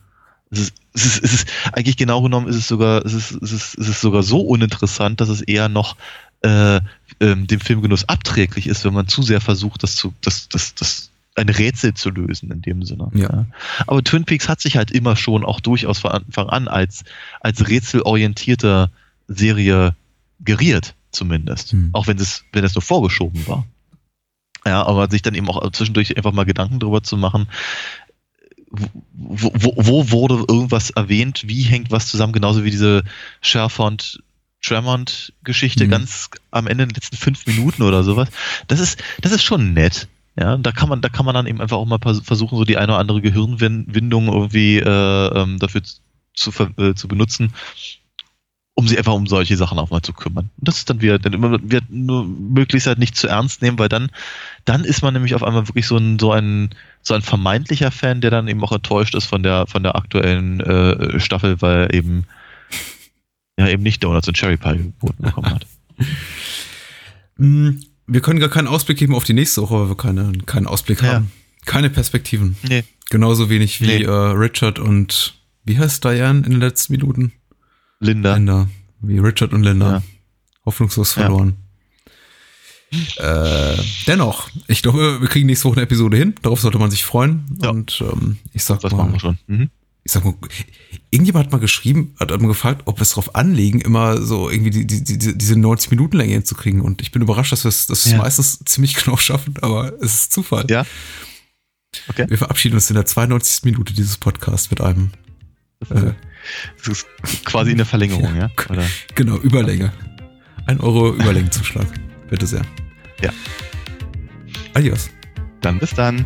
Es ist, es ist, es ist, eigentlich genau genommen ist es sogar, es ist, es ist, es ist sogar so uninteressant, dass es eher noch äh, ähm, dem Filmgenuss abträglich ist, wenn man zu sehr versucht, das zu, das, das, das ein Rätsel zu lösen in dem Sinne. Ja. Aber Twin Peaks hat sich halt immer schon auch durchaus von Anfang an als, als rätselorientierter Serie geriert, zumindest. Hm. Auch wenn es, wenn nur vorgeschoben war. Ja, aber sich dann eben auch zwischendurch einfach mal Gedanken darüber zu machen, wo, wo, wo wurde irgendwas erwähnt, wie hängt was zusammen, genauso wie diese Sherfont Tremont-Geschichte mhm. ganz am Ende in den letzten fünf Minuten oder sowas. Das ist, das ist schon nett. Ja, da kann man, da kann man dann eben einfach auch mal versuchen, so die eine oder andere Gehirnwindung irgendwie äh, ähm, dafür zu, äh, zu benutzen, um sich einfach um solche Sachen auch mal zu kümmern. Und das ist dann wieder, dann immer wird nur möglichst halt nicht zu ernst nehmen, weil dann, dann ist man nämlich auf einmal wirklich so ein, so ein, so ein vermeintlicher Fan, der dann eben auch enttäuscht ist von der, von der aktuellen äh, Staffel, weil eben ja eben nicht Donuts und Cherry Pie geboten bekommen hat. (laughs) Wir können gar keinen Ausblick geben auf die nächste Woche, weil wir keine, keinen Ausblick ja. haben. Keine Perspektiven. Nee. Genauso wenig wie nee. äh, Richard und wie heißt Diane in den letzten Minuten? Linda. Linda. Wie Richard und Linda. Ja. Hoffnungslos verloren. Ja. Äh, dennoch, ich glaube, wir kriegen nächste Woche eine Episode hin. Darauf sollte man sich freuen. Und ähm, ich sag das mal, machen wir schon. Mhm ich sag mal, irgendjemand hat mal geschrieben, hat, hat mal gefragt, ob wir es darauf anlegen, immer so irgendwie die, die, die, diese 90 Minuten Länge hinzukriegen. Und ich bin überrascht, dass wir es dass ja. meistens ziemlich (laughs) genau schaffen, aber es ist Zufall. Ja. Okay. Wir verabschieden uns in der 92. Minute dieses Podcasts mit einem. Äh, das ist quasi eine Verlängerung, ja? ja? Oder? Genau, Überlänge. Ein Euro Überlängenzuschlag. Bitte sehr. Ja. Adios. Dann bis dann.